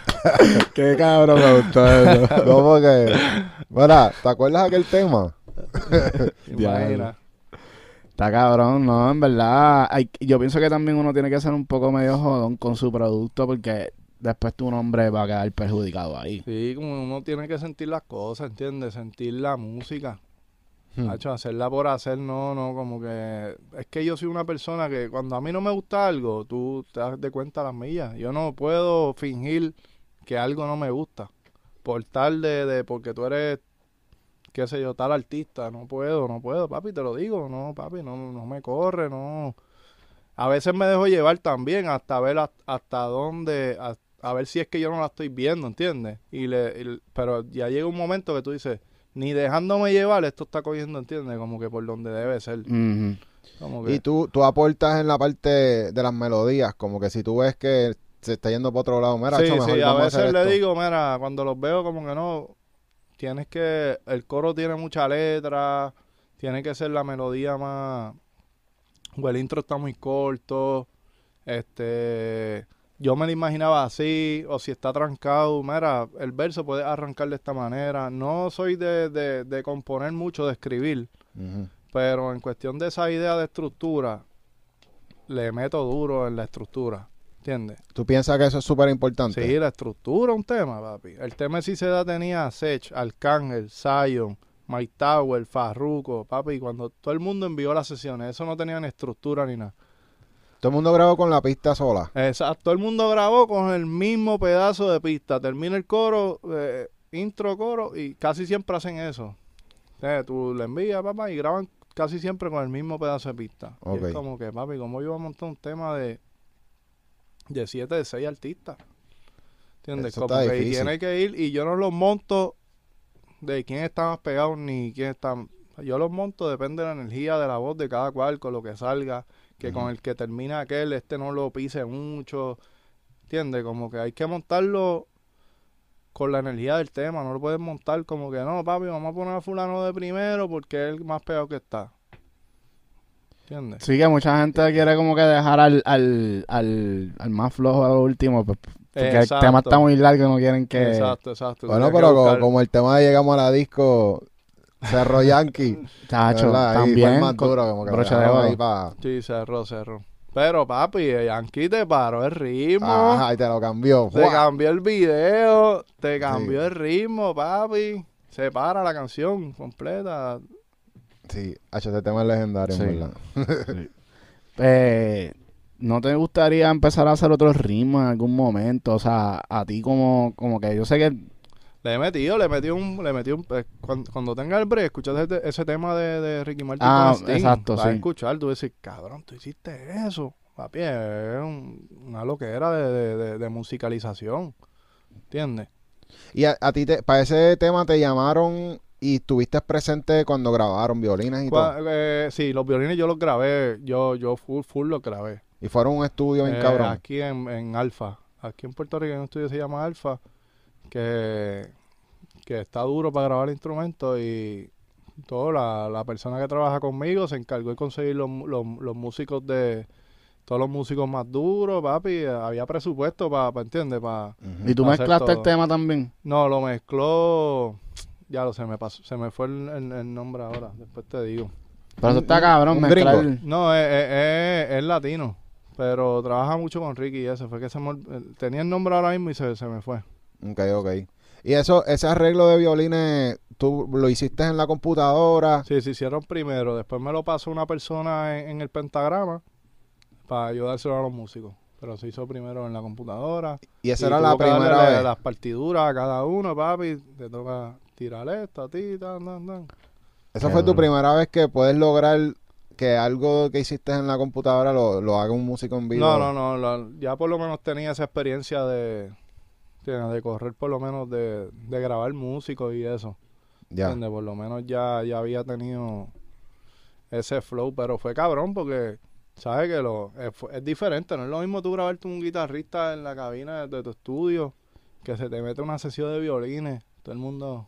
Qué cabrón me gustó eso. No, porque... Mira, ¿te acuerdas de aquel tema? Imagina. Está cabrón, no, en verdad. Hay, yo pienso que también uno tiene que ser un poco medio jodón con su producto porque después tu nombre va a quedar perjudicado ahí. Sí, como uno tiene que sentir las cosas, ¿entiendes? Sentir la música. Hmm. Hacho, hacerla por hacer, no, no, como que... Es que yo soy una persona que cuando a mí no me gusta algo, tú te das de cuenta las millas. Yo no puedo fingir que algo no me gusta. Por tal de, de porque tú eres, qué sé yo, tal artista. No puedo, no puedo, papi, te lo digo. No, papi, no, no me corre, no. A veces me dejo llevar también hasta ver hasta, dónde... a ver si es que yo no la estoy viendo, ¿entiendes? Y le, y- pero ya llega un momento que tú dices, ni dejándome llevar, esto está cogiendo, ¿entiendes? Como que por donde debe ser. Como que, Y tú, tú aportas en la parte de las melodías, como que si tú ves que se está yendo para otro lado, mira, sí, hacho, mejor sí, a veces hacer le esto. digo, mira, cuando los veo como que no, tienes que, el coro tiene mucha letra, tiene que ser la melodía más, o el intro está muy corto, este, yo me lo imaginaba así, o si está trancado, mira, el verso puede arrancar de esta manera, no soy de, de, de componer mucho, de escribir, pero en cuestión de esa idea de estructura, le meto duro en la estructura, ¿entiendes? ¿Tú piensas que eso es súper importante? Sí, la estructura es un tema, papi. El tema si se da tenía Sech, Arcángel, Zion, Mike Tower, Farruko, papi. Cuando todo el mundo envió las sesiones, eso no tenía ni estructura ni nada. Todo el mundo grabó con la pista sola. Exacto, todo el mundo grabó con el mismo pedazo de pista. Termina el coro eh, intro, coro, y casi siempre hacen eso. O sea, tú le envías, papá, y graban casi siempre con el mismo pedazo de pista. Y Ok. es como que, papi, ¿cómo yo voy a montar un tema de, de siete, de seis artistas? ¿Entiendes? Eso Como está que y tiene que ir, y yo no los monto de quién está más pegado ni quién está... Yo los monto, depende de la energía de la voz de cada cual, con lo que salga, que con el que termina aquel, este no lo pise mucho, ¿entiendes? Como que hay que montarlo con la energía del tema, no lo puedes montar como que no, papi, vamos a poner a fulano de primero porque es el más pegado que está. ¿Entiendes? Sí, que mucha gente quiere como que dejar al, al, al, al más flojo a lo último, pues, porque el tema está muy largo y no quieren que... Exacto, exacto. Bueno, pero co- buscar- como, el tema de llegamos a la disco Cerro Yankee, Chacho. Ahí también. más con duro, como que lo broche de oro. ahí pa- Sí, cerró, cerró. Pero, papi, el Yankee te paró el ritmo. Ajá, y te lo cambió. Te cambió el video, te cambió Sí. el ritmo, papi. Se para la canción completa. Sí, Hacho, ese tema es legendario, en Sí. verdad. Eh, ¿No te gustaría empezar a hacer otros ritmos en algún momento? O sea, a ti como, como que yo sé que... Le he metido, le metí un, le metí un, eh, cuando, cuando tenga el break, escuchas ese, ese tema de, de Ricky Martin Ah, con Sting, exacto, sí. escuchar, tú decís, cabrón, tú hiciste eso. Papi, es un- una loquera de, de, de, de musicalización. ¿Entiendes? Y a, a ti, te, para ese tema te llamaron y estuviste presente cuando grabaron violines y todo. eh, sí, los violines yo los grabé, yo, yo full, full los grabé. Y fueron un estudio bien Eh, cabrón. Aquí en, en Alfa. Aquí en Puerto Rico hay un estudio que se llama Alfa. Que, que está duro para grabar instrumentos. Y todo, la, la persona que trabaja conmigo se encargó de conseguir los, los, los músicos de. Todos los músicos más duros, papi. Había presupuesto para, pa, ¿entiendes? Pa. ¿Y tú mezclaste el tema también? no, lo mezcló. Ya lo se me pasó, se me fue el, el- el nombre ahora. Después te digo. Pero eso está cabrón, un mezclar... gringo. No, es, es- es- es latino. Pero trabaja mucho con Ricky y eso. Fue que se me ol- tenía el nombre ahora mismo y se, se me fue. Ok, ok. Y eso, ese arreglo de violines, ¿tú lo hiciste en la computadora? Sí, se hicieron primero. Después me lo pasó una persona en, en el pentagrama para ayudárselo a los músicos. Pero se hizo primero en la computadora. Y esa Y era la primera vez. Las partiduras a cada uno, papi. Te toca tirar esto a ti, tan, tan, tan. Esa Qué fue tu primera vez que puedes lograr que algo que hiciste en la computadora lo, lo haga un músico en vivo. No, no, no. ya por lo menos tenía esa experiencia de, de, de correr, por lo menos de, de grabar músicos y eso. Ya. ¿Entiendes? Por lo menos ya, ya había tenido ese flow, pero fue cabrón porque, ¿sabes? Que lo, es, diferente, no es lo mismo tú grabarte un guitarrista en la cabina de, de tu estudio que se te mete una sesión de violines, todo el mundo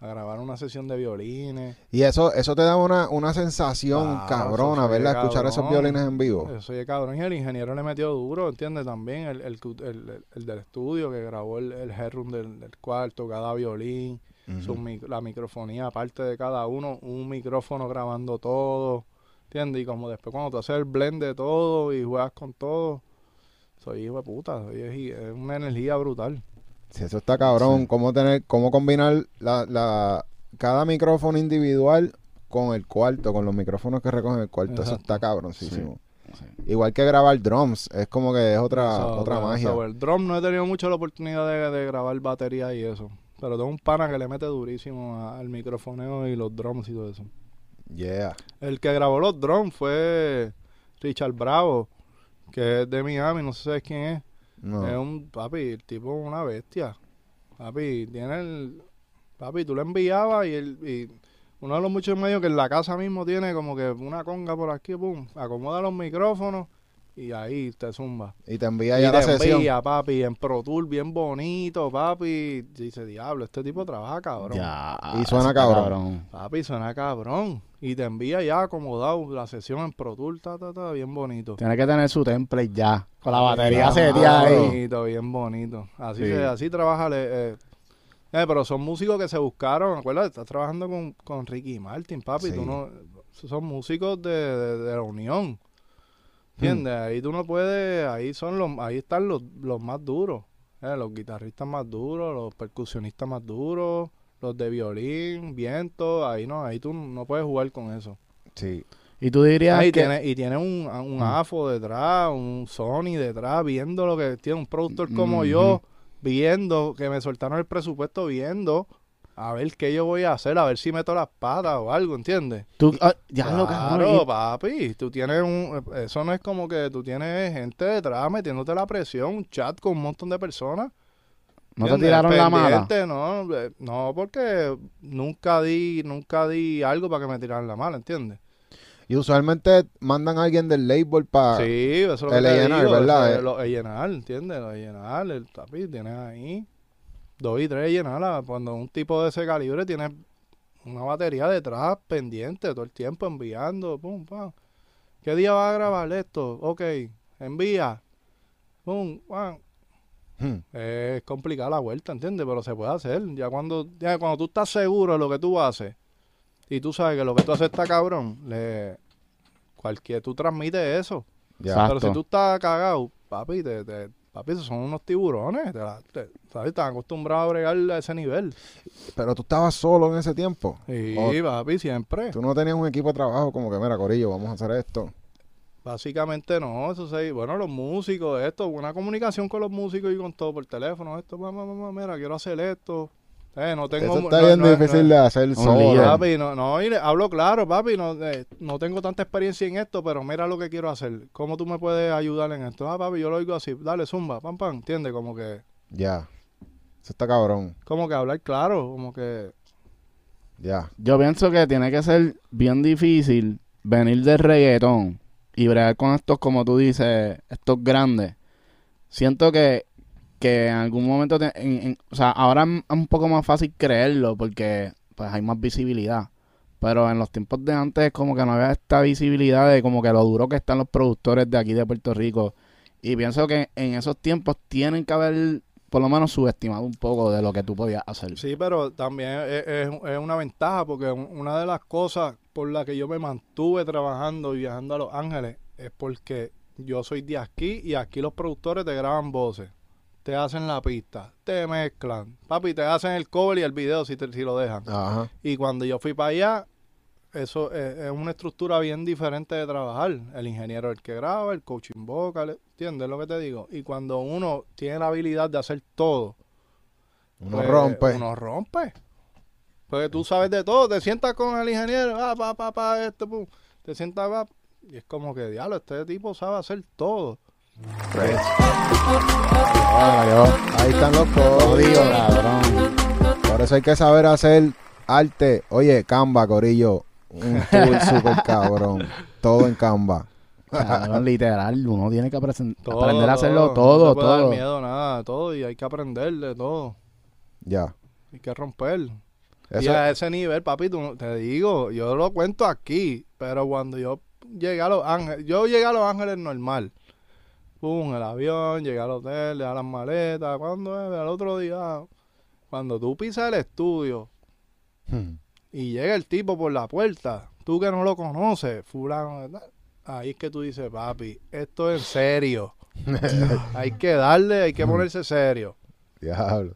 a grabar una sesión de violines. Y eso, eso te da una, una sensación Claro, cabrona, ¿verdad? Escuchar esos violines en vivo. Eso ya cabrón y el ingeniero le metió duro, ¿entiendes? También el, el, el- el- el del estudio que grabó el, el headroom del, del cuarto, cada violín. su Ujú. mic- la microfonía aparte de cada uno, un micrófono grabando todo, ¿entiendes? Y como después cuando tú haces el blend de todo y juegas con todo, soy hijo de puta, soy- es, es una energía brutal. Sí, eso está cabrón. Sí. Cómo tener, cómo combinar la, la, cada micrófono individual con el cuarto, con los micrófonos que recogen el cuarto. Eso está cabroncísimo. Sí. Igual que grabar drums, es como que es otra, So, otra magia. so, el drum no he tenido mucho la oportunidad de, de grabar batería y eso. Pero tengo un pana que le mete durísimo al microfoneo y los drums y todo eso. Yeah. El que grabó los drums fue Richard Bravo, que es de Miami, no sé si quién es. Es un papi, el tipo es una bestia. Papi, tiene el. Papi, tú le enviabas y, el, y uno de los muchos medios que en la casa mismo tiene como que una conga por aquí, pum, acomoda los micrófonos y ahí te zumba. Y te envía Y ya la te sesión. envía, papi, en Pro Tour bien bonito, papi. Dice, diablo, este tipo trabaja cabrón. Ya, Y suena cabrón. Papi, suena cabrón. Y te envía ya acomodado la sesión en Pro Tour, ta, ta, ta, bien bonito. Tiene que tener su template ya. Con la batería Bien seteada ahí. bonito, bien bonito. Así, Sí. se- así trabaja. le- eh, eh, pero son músicos que se buscaron. Acuérdate, estás trabajando con, con Ricky Martin, papi. Sí. Tú no, son músicos de, de- de la unión. ¿Entiendes? Ahí tú no puedes. Ahí son los, ahí están los, los más duros. eh, los guitarristas más duros, los percusionistas más duros, los de violín, viento. Ahí no, ahí tú no puedes jugar con eso. Sí. Y tú dirías Ah, y que... tiene, y tiene un, un Mm. AFO detrás, un Sony detrás, viendo lo que tiene un productor como Ujú. yo, viendo, que me soltaron el presupuesto viendo a ver qué yo voy a hacer, a ver si meto las patas o algo, ¿entiendes? Tú, ah, ya lo cabrón. Claro, papi, tú tienes un... Eso no es como que tú tienes gente detrás metiéndote la presión, un chat con un montón de personas. No te tiraron la mala. No, eh, no, porque nunca di, nunca di algo para que me tiraran la mala, ¿entiendes? Y usualmente mandan a alguien del label para... Sí, eso es lo que te A&R, digo, ¿verdad? eso es Lo llenar, ¿entiendes? Llenar, el papi, tienes ahí dos y tres llenar. Cuando un tipo de ese calibre tiene una batería detrás pendiente todo el tiempo enviando, pum, pam. ¿Qué día va a grabar esto? Ok, envía. Pum, pam. Hmm. Es complicada la vuelta, ¿entiendes? Pero se puede hacer. Ya cuando, ya cuando tú estás seguro de lo que tú haces y tú sabes que lo que tú haces está cabrón, le, cualquier, tú transmites eso. Ya. Pero si tú estás cagado, papi, te, te- papi, esos son unos tiburones. Te, la- te- ¿sabes? Están acostumbrados a bregar a ese nivel. Pero tú estabas solo en ese tiempo. Sí, papi, siempre. Tú no tenías un equipo de trabajo como que, mira, Corillo, vamos a hacer esto. Básicamente no, eso sí. Bueno, los músicos, esto, una comunicación con los músicos y con todo por teléfono. Esto, mamá, mamá, mira, quiero hacer esto. Eh, no tengo... Eso está no- bien no- difícil no- de hacer solo. Papi, no, no, y le- hablo claro, papi, no, eh, no tengo tanta experiencia en esto, pero mira lo que quiero hacer. ¿Cómo tú me puedes ayudar en esto? Ah, papi, yo lo digo así, dale, zumba, pam, pam, ¿entiendes? Como que, Ya. Eso está cabrón. como que hablar claro, como que, Ya. Yo pienso que tiene que ser bien difícil venir del reggaetón y bregar con estos, como tú dices, estos grandes. Siento que, que en algún momento, te- en- en- o sea, ahora es un poco más fácil creerlo porque pues hay más visibilidad. Pero en los tiempos de antes como que no había esta visibilidad de como que lo duro que están los productores de aquí de Puerto Rico. Y pienso que en esos tiempos tienen que haber por lo menos subestimado un poco de lo que tú podías hacer. sí, pero también es, es- es una ventaja, porque un- una de las cosas por las que yo me mantuve trabajando y viajando a Los Ángeles es porque yo soy de aquí y aquí los productores te graban voces, te hacen la pista, te mezclan, papi, te hacen el cover y el video si, te- si lo dejan. Ajá. Y cuando yo fui para allá, eso es, es una estructura bien diferente de trabajar. El ingeniero es el que graba, el coaching vocal, ¿entiendes lo que te digo? Y cuando uno tiene la habilidad de hacer todo, Uno pues, rompe. Uno rompe. Porque tú sabes de todo, te sientas con el ingeniero, ah, pa, pa, pa, esto, pum, te sientas, pa, y es como que, diablo, este tipo sabe hacer todo. Ahí están los códigos. cabrón. Por eso hay que saber hacer arte. Oye, Canva, Corillo. Un tool súper cabrón. Todo en Canva. Cabrón, literal, uno tiene que todo aprender a hacerlo no todo, te puede dar todo. miedo, nada, todo, y hay que aprender de todo. Ya. Hay que romper. Y Eso, a ese nivel, papi, tú no- te digo, yo lo cuento aquí, pero cuando yo llegué a Los Ángeles, yo llegué a Los Ángeles normal. Pum, el avión, llegué al hotel, le da las maletas, cuando es? Al otro día, cuando tú pisas el estudio Hmm. y llega el tipo por la puerta, tú que no lo conoces, fulano, ahí es que tú dices, papi, esto es en serio. hay que darle, hay que ponerse serio. Diablo.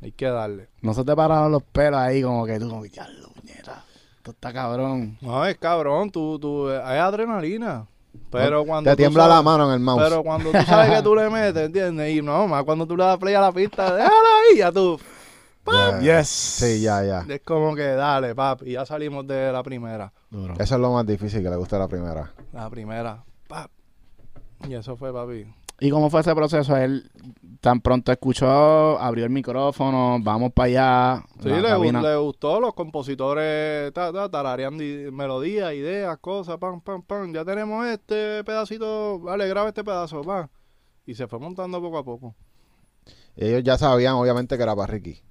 Hay que darle. No se te pararon los pelos ahí como que tú como que ya lo puñeta. Esto está cabrón. No, es cabrón, tú, tú, hay adrenalina. Pero cuando Te tiembla la mano en el mouse. Pero cuando tú sabes que tú le metes, ¿entiendes? Y no, más cuando tú le das play a la pista, déjalo ahí, ya tú. Ya. Yes. Sí, ya, ya. Es como que dale, papi, ya salimos de la primera. Duro. Eso es lo más difícil que le gusta la primera. La primera, pap. Y eso fue, papi. ¿Y cómo fue ese proceso? Él tan pronto escuchó, abrió el micrófono, vamos para allá. Sí, le, gustó los compositores, ta, ta, tarareando melodías, ideas, cosas, pam, pam, pam. Ya tenemos este pedacito, vale, graba este pedazo, pam. Y se fue montando poco a poco. Y ellos ya sabían, obviamente, que era para Ricky.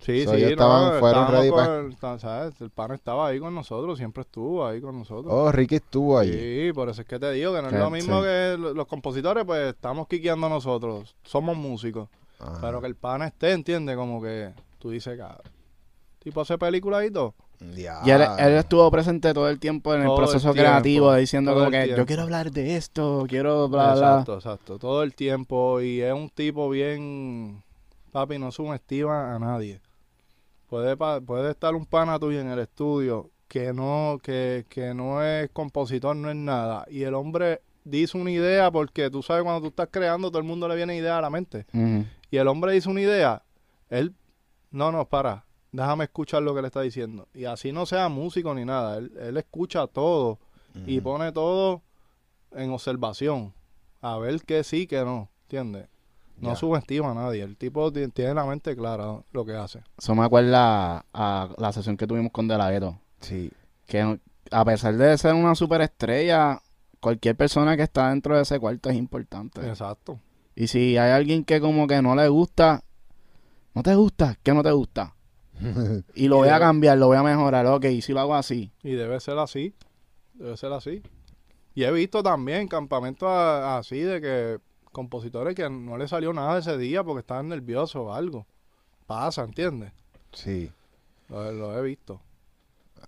Sí, So, sí, ellos no, estaban- fueron ready con pa- el, ta- ¿sabes? El pan estaba ahí con nosotros, siempre estuvo ahí con nosotros. Oh, Ricky estuvo allí. Sí, por eso es que te digo que no es lo mismo sí. que lo- los compositores, pues estamos quiqueando nosotros, somos músicos, Ajá. pero que el pan esté, ¿entiendes? Como que tú dices, cabrón, tipo hace películas y todo. Diablo. Y él, él estuvo presente todo el tiempo en el Todo el proceso tiempo, creativo, diciendo como que tiempo. yo quiero hablar de esto, quiero bla, bla. Exacto, exacto, todo el tiempo y es un tipo bien, papi, no subestima a nadie. Puede, puede estar un pana tuyo en el estudio que no, que, que no es compositor, no es nada, y el hombre dice una idea porque tú sabes cuando tú estás creando todo el mundo le viene idea a la mente. Y el hombre dice una idea, él, no, no, para, déjame escuchar lo que le está diciendo. Y así no sea músico ni nada, él, él escucha todo y pone todo en observación, a ver que sí, que no, ¿entiendes? No Ya. subestima a nadie, el tipo ti- tiene la mente clara lo que hace. Eso me acuerda a la sesión que tuvimos con De La Ghetto. Sí. Que a pesar de ser una superestrella, cualquier persona que está dentro de ese cuarto es importante. Exacto. Y si hay alguien que como que no le gusta, no te gusta, ¿qué no te gusta? Y lo Y voy a cambiar, lo voy a mejorar, ok, y si lo hago así. Y debe ser así. Debe ser así. Y he visto también campamentos así de que compositores que no le salió nada ese día porque estaban nerviosos o algo. Pasa, ¿entiendes? Sí. Lo, lo he visto.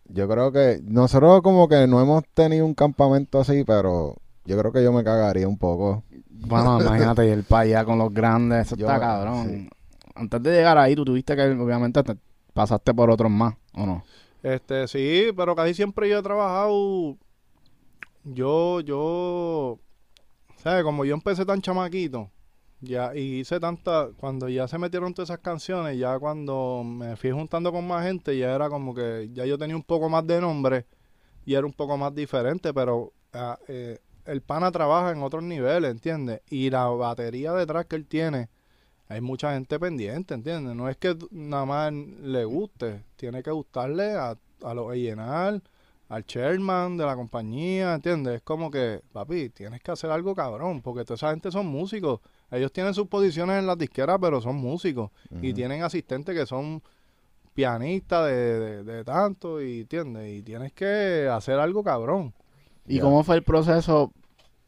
Yo creo que nosotros como que no hemos tenido un campamento así, pero yo creo que yo me cagaría un poco. Bueno, imagínate para allá con los grandes, eso Yo- está cabrón. sí. Antes de llegar ahí, tú tuviste que, obviamente, te pasaste por otros más, ¿o no? Este, sí, pero casi siempre yo he trabajado. Yo, yo. ¿Sabes? Como yo empecé tan chamaquito. Ya, y hice tanta. Cuando ya se metieron todas esas canciones, ya cuando me fui juntando con más gente, ya era como que. Ya yo tenía un poco más de nombre. Y era un poco más diferente, pero. ah, eh, el pana trabaja en otros niveles, ¿entiendes? Y la batería detrás que él tiene. Hay mucha gente pendiente, ¿entiendes? No es que nada más le guste, tiene que gustarle a, a los A&R, al chairman de la compañía, ¿entiendes? Es como que, papi, tienes que hacer algo cabrón, porque toda esa gente son músicos. Ellos tienen sus posiciones en las disqueras, pero son músicos. Y tienen asistentes que son pianistas de, de, de tanto, y ¿entiendes? Y tienes que hacer algo cabrón. ¿Y Ya. cómo fue el proceso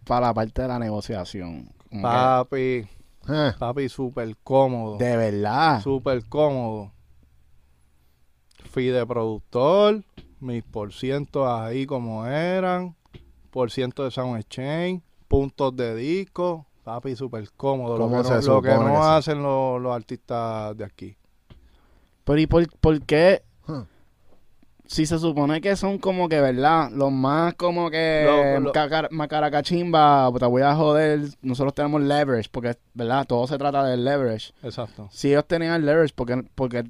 para la parte de la negociación? Papi, Eh, papi, súper cómodo. de verdad. Súper cómodo. Fui de productor, mis porcientos ahí como eran, por ciento de Sound Exchange, puntos de disco, papi, súper cómodo. Lo ¿Cómo que no, lo que supone no que sí? hacen los, los artistas de aquí. Pero ¿y por, por qué? Huh. Si se supone que son como que, ¿verdad? Los más como que Lo- macaracachimba, te voy a joder. Nosotros tenemos leverage, porque, ¿verdad? Todo se trata del leverage. Exacto. Si ellos tenían leverage, ¿por qué, por qué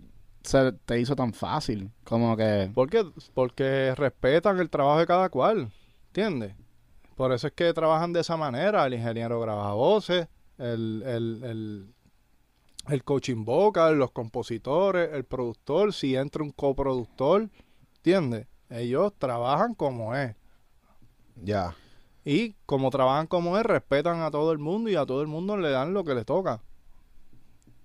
se te hizo tan fácil? Como que... ¿Por qué? Porque respetan el trabajo de cada cual, ¿entiendes? Por eso es que trabajan de esa manera. El ingeniero graba voces, el, el, el, el coaching vocal, los compositores, el productor, si entra un coproductor, ¿entiendes? Ellos trabajan como es. ya. Y como trabajan como es, respetan a todo el mundo y a todo el mundo le dan lo que le toca.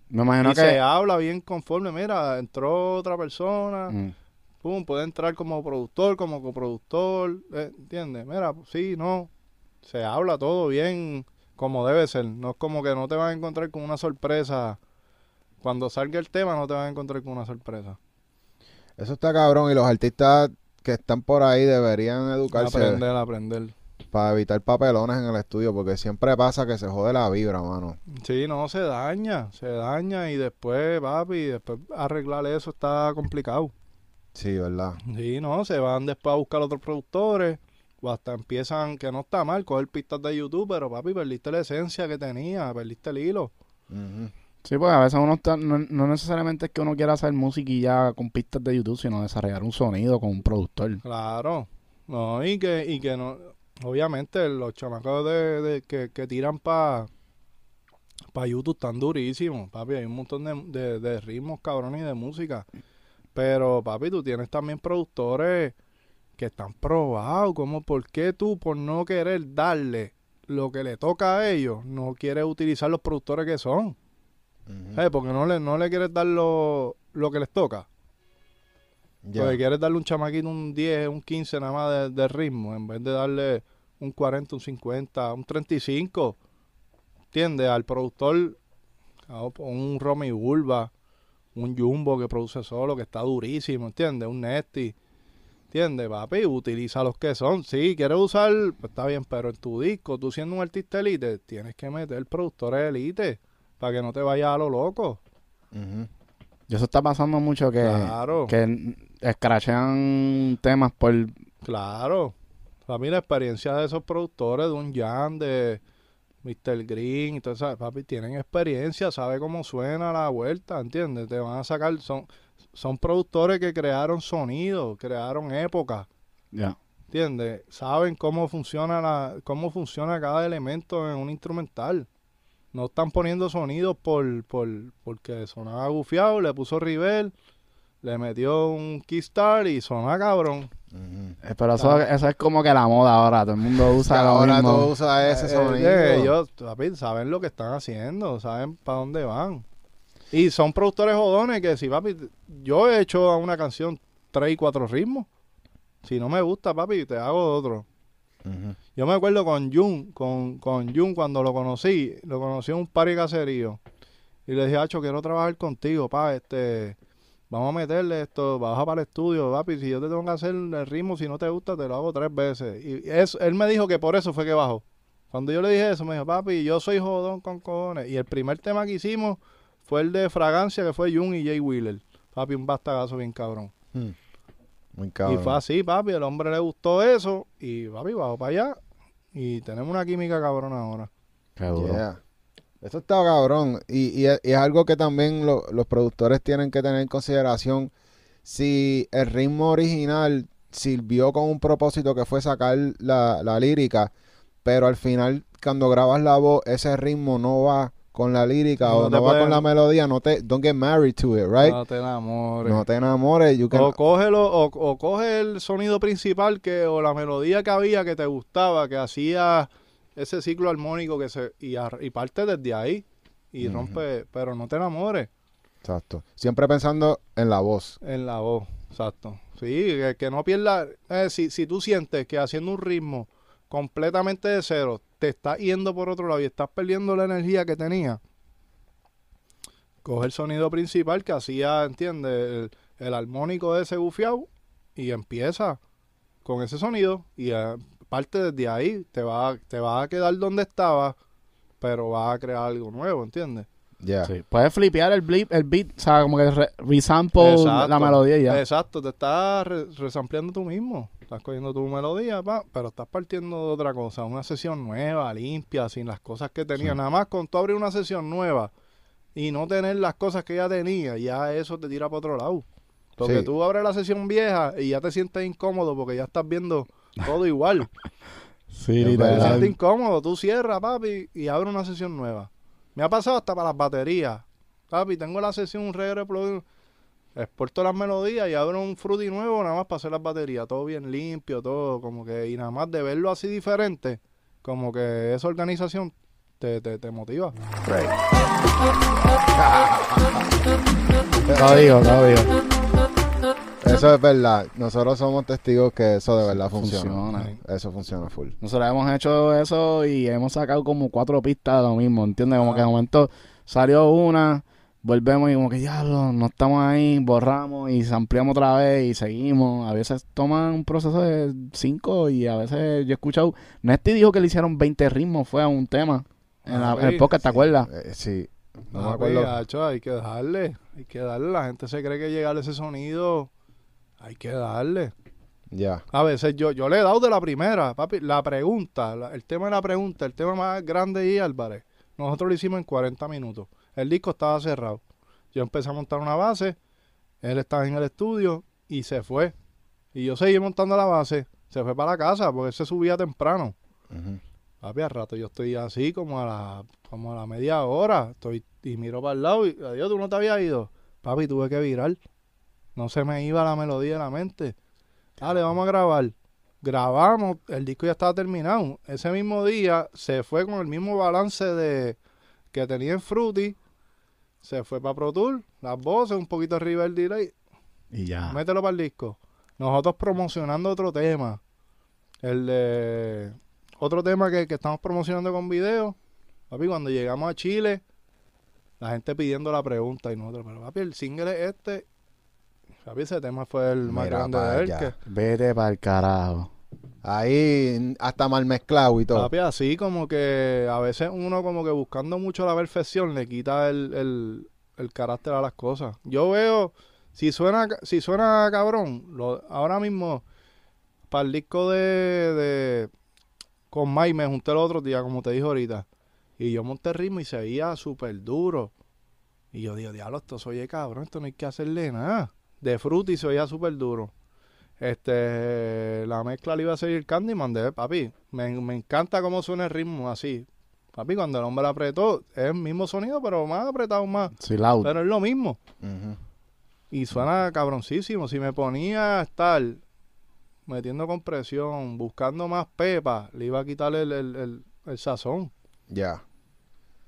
Me imagino y que... se habla bien conforme. Mira, entró otra persona. Mm. pum, puede entrar como productor, como coproductor, eh, ¿entiendes? Mira, pues, sí, no, se habla todo bien como debe ser, no es como que no te vas a encontrar con una sorpresa, cuando salga el tema no te vas a encontrar con una sorpresa. Eso está cabrón y los artistas que están por ahí deberían educarse Aprender, aprender. Para evitar papelones en el estudio porque siempre pasa que se jode la vibra, mano. Sí, no, se daña, se daña y después, papi, después arreglar eso está complicado. Sí, ¿verdad? Sí, no, se van después a buscar otros productores o hasta empiezan, que no está mal, coger pistas de YouTube, pero papi, perdiste la esencia que tenía, perdiste el hilo. Ujú. Sí, porque a veces uno está, no, no necesariamente es que uno quiera hacer música y ya con pistas de YouTube, sino desarrollar un sonido con un productor. Claro, no, y que, y que no, obviamente los chamacos de, de- que, que tiran para pa YouTube están durísimos, papi, hay un montón de, de, de ritmos cabrones y de música, pero papi, tú tienes también productores que están probados, como por qué tú por no querer darle lo que le toca a ellos, no quieres utilizar los productores que son. ¿sabes? Porque no le, no le quieres dar lo, lo que les toca. Ya. Porque quieres darle un chamaquito un 10, un 15 nada más de, de ritmo, en vez de darle un 40, un 50, un 35. ¿Entiendes? Al productor, un Romy Bulba, un Jumbo que produce solo, que está durísimo, ¿entiendes? Un Nesty. ¿Entiendes, papi? Utiliza los que son. Sí, quieres usar, pues está bien, pero en tu disco, tú siendo un artista elite, tienes que meter productores elite para que no te vayas a lo loco. Ujú. Y eso está pasando mucho que, Claro. que escrachean temas por... Claro. Papi, la experiencia de esos productores, de un Jan, de Mr. Green, y todo eso, papi, tienen experiencia, sabe cómo suena la vuelta, ¿entiendes? Te van a sacar, son, son productores que crearon sonido, crearon época, Ya. ¿entiendes? Saben cómo funciona la, cómo funciona cada elemento en un instrumental. No están poniendo sonidos por, por, porque sonaba gufiado, le puso Rivel, le metió un Keystar y sonaba cabrón. Eh, Pero eso, eso es como que la moda ahora. Todo el mundo usa lo Ahora mismo. todo usa ese Eh, sonido. eh, ellos, papi, saben lo que están haciendo, saben para dónde van. Y son productores jodones que si, papi, yo he hecho a una canción tres y cuatro ritmos. Si no me gusta, papi, te hago otro. Yo me acuerdo con Jun, con, con Jun cuando lo conocí, lo conocí en un party caserío. Y le dije, Acho, quiero trabajar contigo, pa, este, vamos a meterle esto, baja para el estudio, papi, si yo te tengo que hacer el ritmo, si no te gusta, te lo hago tres veces. Y eso, él me dijo que por eso fue que bajó. Cuando yo le dije eso, me dijo, papi, yo soy jodón con cojones. Y el primer tema que hicimos fue el de Fragancia, que fue Jun y Jay Wheeler. Papi, un bastagazo bien cabrón. Hmm. Muy Y cabrón. fue así, papi. El hombre le gustó eso. Y papi, bajó para allá. Y tenemos una química cabrona ahora. Yeah. Eso está cabrón. Y, y es, y es algo que también lo- los productores tienen que tener en consideración. Si el ritmo original sirvió con un propósito que fue sacar la, la lírica, pero al final, cuando grabas la voz, ese ritmo no va con la lírica No o no va con la melodía, no te, don't get married to it, right? No te enamores. No te enamores. You can- o cógelo, o, o coge el sonido principal que, o la melodía que había que te gustaba, que hacía ese ciclo armónico que se, y, y parte desde ahí. Y rompe, pero no te enamores Exacto. Siempre pensando en la voz. en la voz. Exacto. Sí, que, que no pierda. eh, si, si tú sientes que haciendo un ritmo completamente de cero te estás yendo por otro lado y estás perdiendo la energía que tenía, coge el sonido principal que hacía, ¿entiendes? El, el armónico de ese gufiao y empieza con ese sonido y eh, parte desde ahí. Te va, te va a quedar donde estaba, pero va a crear algo nuevo, ¿entiendes? Yeah. Sí. Puedes flipear el, blip, el beat, o sea, como que re- resample Exacto. la melodía y ya. Exacto, te estás re- resampleando tú mismo. Estás cogiendo tu melodía, pa, pero estás partiendo de otra cosa. Una sesión nueva, limpia, sin las cosas que tenía. Sí. Nada más con tú abrir una sesión nueva y no tener las cosas que ya tenía, ya eso te tira para otro lado. Porque Sí. tú abres la sesión vieja y ya te sientes incómodo porque ya estás viendo todo igual. Sí, Es Te sientes incómodo, tú cierras, papi, y abres una sesión nueva. Me ha pasado hasta para las baterías. Papi, tengo la sesión, un reggae plugin, exporto las melodías y abro un fruity nuevo nada más para hacer las baterías. Todo bien limpio, todo como que... Y nada más de verlo así diferente, como que esa organización te, te, te motiva. Código, código. Eso es verdad. Nosotros somos testigos que eso de verdad funciona. Funciona. Eso funciona full. Nosotros hemos hecho eso y hemos sacado como cuatro pistas de lo mismo, ¿entiendes? Como que de momento salió una, volvemos y como que ya lo- no estamos ahí, borramos y ampliamos otra vez y seguimos. A veces toman un proceso de cinco y a veces yo he escuchado, Nesty dijo que le hicieron 20 ritmos, fue a un tema. En, la- en el Sí, podcast, ¿te acuerdas? Eh, sí. No me Papi, acuerdo. hay que darle, hay que darle. La gente se cree que llegar a ese sonido, hay que darle. Ya. A veces yo, yo le he dado de la primera, papi. La pregunta, la- el tema de la pregunta, el tema más grande y Álvarez. Nosotros lo hicimos en 40 minutos. El disco estaba cerrado. Yo empecé a montar una base, él estaba en el estudio y se fue. Y yo seguí montando la base. Se fue para la casa porque él se subía temprano. Ujú. Papi, al rato yo estoy así como a la, como a la media hora. Estoy y miro para el lado y adiós, tú no te habías ido. Papi, tuve que virar. No se me iba la melodía de la mente. Dale, vamos a grabar. Grabamos, el disco ya estaba terminado. Ese mismo día se fue con el mismo balance de que tenía en Fruity. Se fue para Pro Tour, las voces, un poquito arriba del delay. Y ya. Mételo para el disco. Nosotros promocionando otro tema. El de. Otro tema que, que estamos promocionando con video. Papi, cuando llegamos a Chile, la gente pidiendo la pregunta y nosotros, pero papi, el single es este. Papi, ese tema fue el más Mira grande pa' de él. allá. Que, Vete para el carajo. Ahí hasta mal mezclado y todo. papi, así como que a veces uno como que buscando mucho la perfección le quita el, el, el carácter a las cosas. Yo veo, si suena, si suena cabrón, lo, ahora mismo para el disco de, de con Mike me junté el otro día, como te dije ahorita. Y yo monté el ritmo y se veía súper duro. Y yo digo, diablo, esto soy cabrón, esto no hay que hacerle nada. De fruta y se veía súper duro. Este, la mezcla le iba a seguir Candyman de papi. Me, me encanta cómo suena el ritmo así. Papi, cuando el hombre apretó, es el mismo sonido, pero más apretado más. Sí, loud. Pero es lo mismo. Y suena cabroncísimo. Si me ponía a estar metiendo compresión, buscando más pepa, le iba a quitar el, el, el- el sazón. Ya.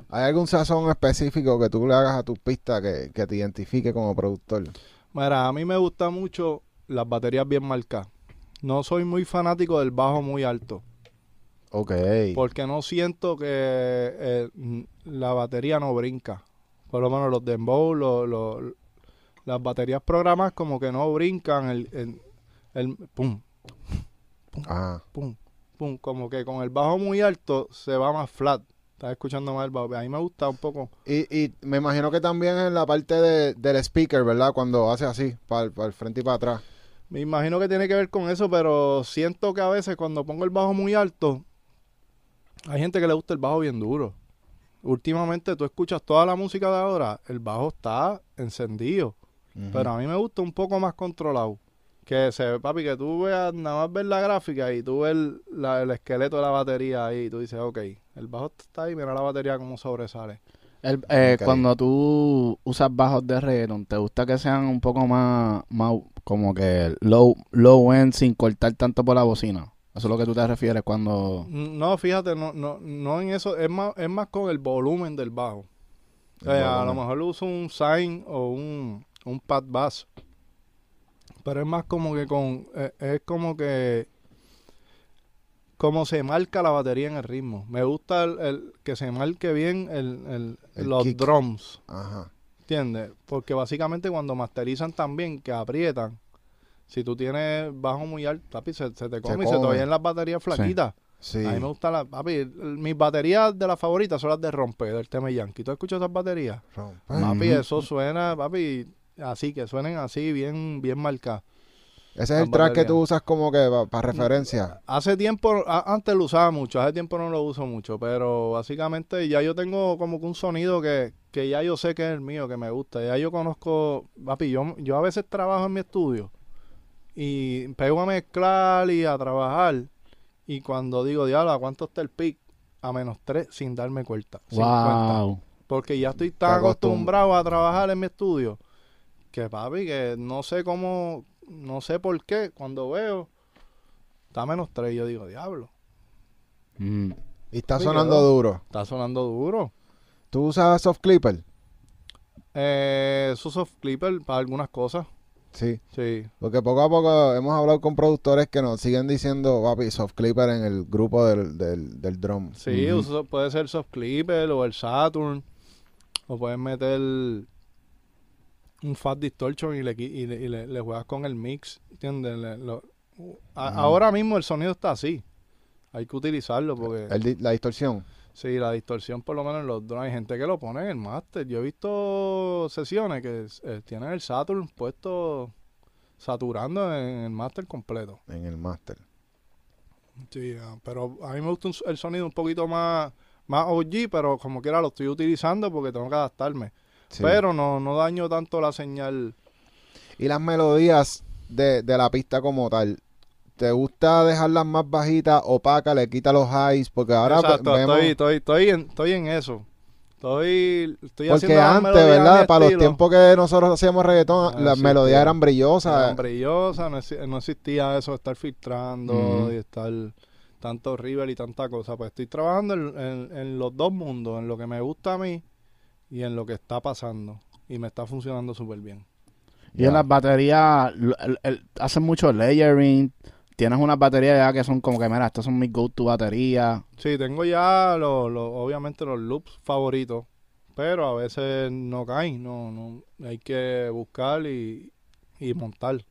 ¿Hay algún sazón específico que tú le hagas a tus pistas que, que te identifique como productor? Mira, a mí me gusta mucho las baterías bien marcadas. No soy muy fanático del bajo muy alto, Ok. porque no siento que eh, la batería no brinca. Por lo menos los dembow, lo- lo- las baterías programadas como que no brincan el, el, el pum, Ajá. pum, pum, como que con el bajo muy alto se va más flat. Estás escuchando más el bajo. A mí me gusta un poco. Y, y me imagino que también en la parte de- del speaker, ¿verdad? Cuando hace así, para el frente y para atrás. Me imagino que tiene que ver con eso, pero siento que a veces cuando pongo el bajo muy alto, hay gente que le gusta el bajo bien duro. Últimamente tú escuchas toda la música de ahora, el bajo está encendido, pero a mí me gusta un poco más controlado. Que se ve, papi, que tú veas, nada más ver la gráfica y tú ves el, la- el esqueleto de la batería ahí y tú dices, ok, el bajo está ahí, mira la batería como sobresale. El- eh. Cuando tú usas bajos de reggaeton, ¿te gusta que sean un poco más, más como que low, low end sin cortar tanto por la bocina? Eso es lo que tú te refieres cuando... No, fíjate, no, no, no en eso, es más, es más con el volumen del bajo. El O sea, a lo mejor uso un sign o un, un pad bass. Pero es más como que con. eh, es como que. Como se marca la batería en el ritmo. Me gusta el, el- que se marque bien el, el- los kick. drums. Ajá. ¿Entiendes? Porque básicamente cuando masterizan también, que aprietan. Si tú tienes bajo muy alto, papi, se, se te come y se te oyen las baterías flaquitas. Sí. A mí me gusta la. Papi, mis baterías de las favoritas son las de Rompe, del tema Yankee. ¿Tú escuchas esas baterías? Rompe. Papi, eso suena, papi, así, que suenen así, bien, bien marcadas. Ese es el track que tú usas como que para referencia. Hace tiempo, a- antes lo usaba mucho, hace tiempo no lo uso mucho, pero básicamente ya yo tengo como que un sonido que, que ya yo sé que es el mío, que me gusta. Ya yo conozco, papi, yo, yo a veces trabajo en mi estudio y pego a mezclar y a trabajar. Y cuando digo, diablo, ¿a cuánto está el pic? A menos 3 sin darme cuenta. sin cuenta. Wow. Porque ya estoy tan acostum- acostumbrado a trabajar en mi estudio que, papi, que no sé cómo, no sé por qué, cuando veo, está menos 3, yo digo, diablo, Mm. Y está sonando quedó. duro. está sonando duro. ¿Tú usas soft clipper? Eh, eso soft clipper para algunas cosas, Sí. sí. Porque poco a poco hemos hablado con productores que nos siguen diciendo, papi, soft clipper en el grupo del, del, del drum. Sí, uso- puede ser soft clipper o el Saturn, o puedes meter un Fat Distortion y le, y le, y le- le juegas con el mix, ¿entiendes? Lo- a-. Ahora mismo el sonido está así, hay que utilizarlo porque... El la distorsión. Sí, la distorsión por lo menos en los drones. Hay gente que lo pone en el máster. Yo he visto sesiones que eh, tienen el Saturn puesto saturando en el máster completo. en el master. Sí, ah, pero a mí me gusta un el sonido un poquito más, más OG, pero como quiera lo estoy utilizando porque tengo que adaptarme. Sí. Pero no, no daño tanto la señal. Y las melodías de, de la pista como tal, ¿te gusta dejarlas más bajitas, opacas, le quita los highs? Porque ahora ve- Exacto, vemos... estoy, estoy, estoy, en, estoy en eso. Estoy, estoy Porque antes, ¿verdad? Para los tiempos que nosotros hacíamos reggaetón, Ah, las melodías eran brillosas. Eran brillosas, no, exi- no existía eso de estar filtrando y estar tanto river y tanta cosa. Pues estoy trabajando en, en- en los dos mundos, en lo que me gusta a mí y en lo que está pasando. Y me está funcionando súper bien. Y en las baterías, l- el- el- hacen mucho layering. Tienes unas baterías ya que son como que, mira, estas son mis go-to baterías. Sí, tengo ya los, los- obviamente los loops favoritos, pero a veces no caen, no, no, hay que buscar y, y montar.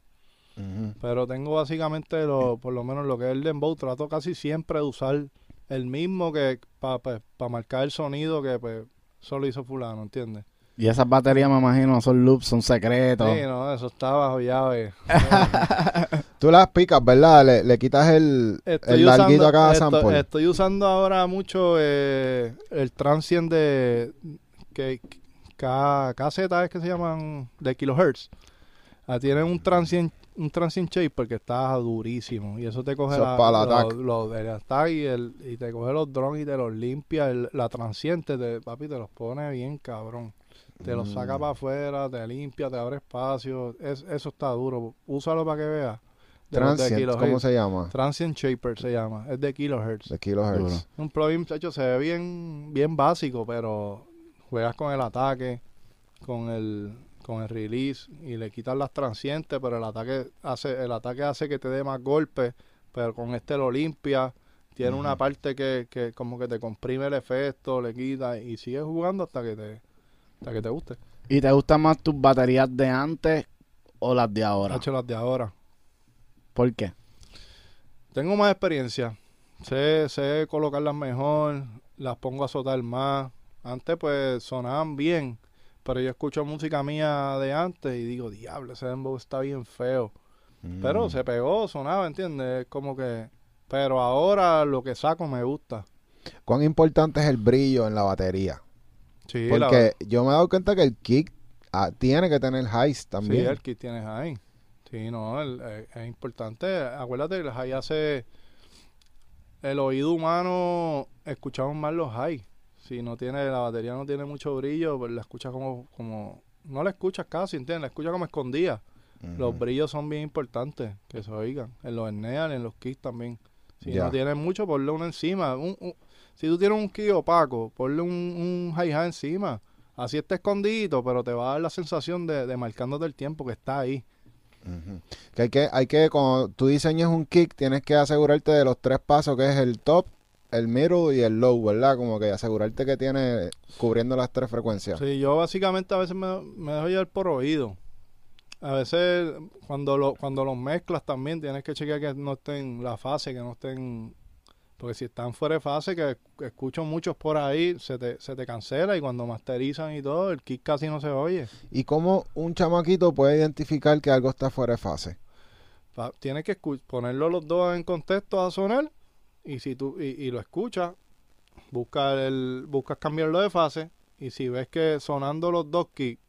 Pero tengo básicamente, lo, por lo menos lo que es el dembow, trato casi siempre de usar el mismo que para marcar el sonido que pues solo hizo fulano, ¿entiendes? Y esas baterías, me imagino, son loops, son secretos. Sí, no, eso está bajo llave. Tú las picas, ¿verdad? Le, le quitas el, el larguito a cada esto- sample. Estoy usando ahora mucho eh, el transient de que KZ es que se llaman de kilohertz. Ah, tienen un transient un transient shaper que está durísimo y eso te coge Eso es para el lo- attack. lo- el attack y, el, y te coge los drones y te los limpia el- la transiente te, papi te los pone bien cabrón te los saca Mm. para afuera te limpia te abre espacio es, eso está duro úsalo para que veas De los de Transient. ¿cómo se llama? Transient Shaper se llama, es de kilohertz. De kilohertz. Duro. Un plugin, muchacho, se ve bien, bien básico, pero juegas con el ataque, con el, con el release y le quitas las transientes, pero el ataque hace, el ataque hace que te dé más golpes, pero con este lo limpia. Tiene una parte que, que como que te comprime el efecto, le quita y sigues jugando hasta que te, hasta que te guste. ¿Y te gustan más tus baterías de antes o las de ahora? Hacho, las de ahora. ¿Por qué? Tengo más experiencia. Sé, sé colocarlas mejor, las pongo a azotar más. Antes pues sonaban bien, pero yo escucho música mía de antes y digo, diablo, ese dembow está bien feo. Pero Mm. se pegó, sonaba, ¿entiendes? Es como que... Pero ahora lo que saco me gusta. ¿Cuán importante es el brillo en la batería? Sí, la- Porque yo me he dado cuenta que el kick ah, tiene que tener highs sí, también. el kit tiene high. Sí, no, el- eh, es importante. Acuérdate, el high hace... El oído humano escuchamos más los high. Si no tiene, la batería no tiene mucho brillo, pues la escuchas como, como, no la escuchas casi, ¿entiendes? La escuchas como escondida. Los brillos son bien importantes, que se oigan. En los Enneal, en los kicks también. Si no tienes mucho, ponle uno encima. Un- un- si tú tienes un kick opaco, ponle un, un hi-hat encima. Así está escondido, pero te va a dar la sensación de, de marcándote el tiempo que está ahí. Que hay que, hay que, cuando tú diseñas un kick, tienes que asegurarte de los tres pasos, que es el top, el middle y el low, ¿verdad? Como que asegurarte que tiene cubriendo las tres frecuencias. Sí, yo básicamente a veces me, me dejo llevar por oído. A veces cuando lo, cuando los mezclas también tienes que chequear que no estén la fase, que no estén... Porque si están fuera de fase, que, escucho muchos por ahí, se te, se te cancela y cuando masterizan y todo, el kick casi no se oye. ¿Y cómo un chamaquito puede identificar que algo está fuera de fase? Pa- tienes que escu- ponerlo los dos en contexto a sonar y si tú y, y lo escuchas, busca el, buscas cambiarlo de fase y si ves que sonando los dos kicks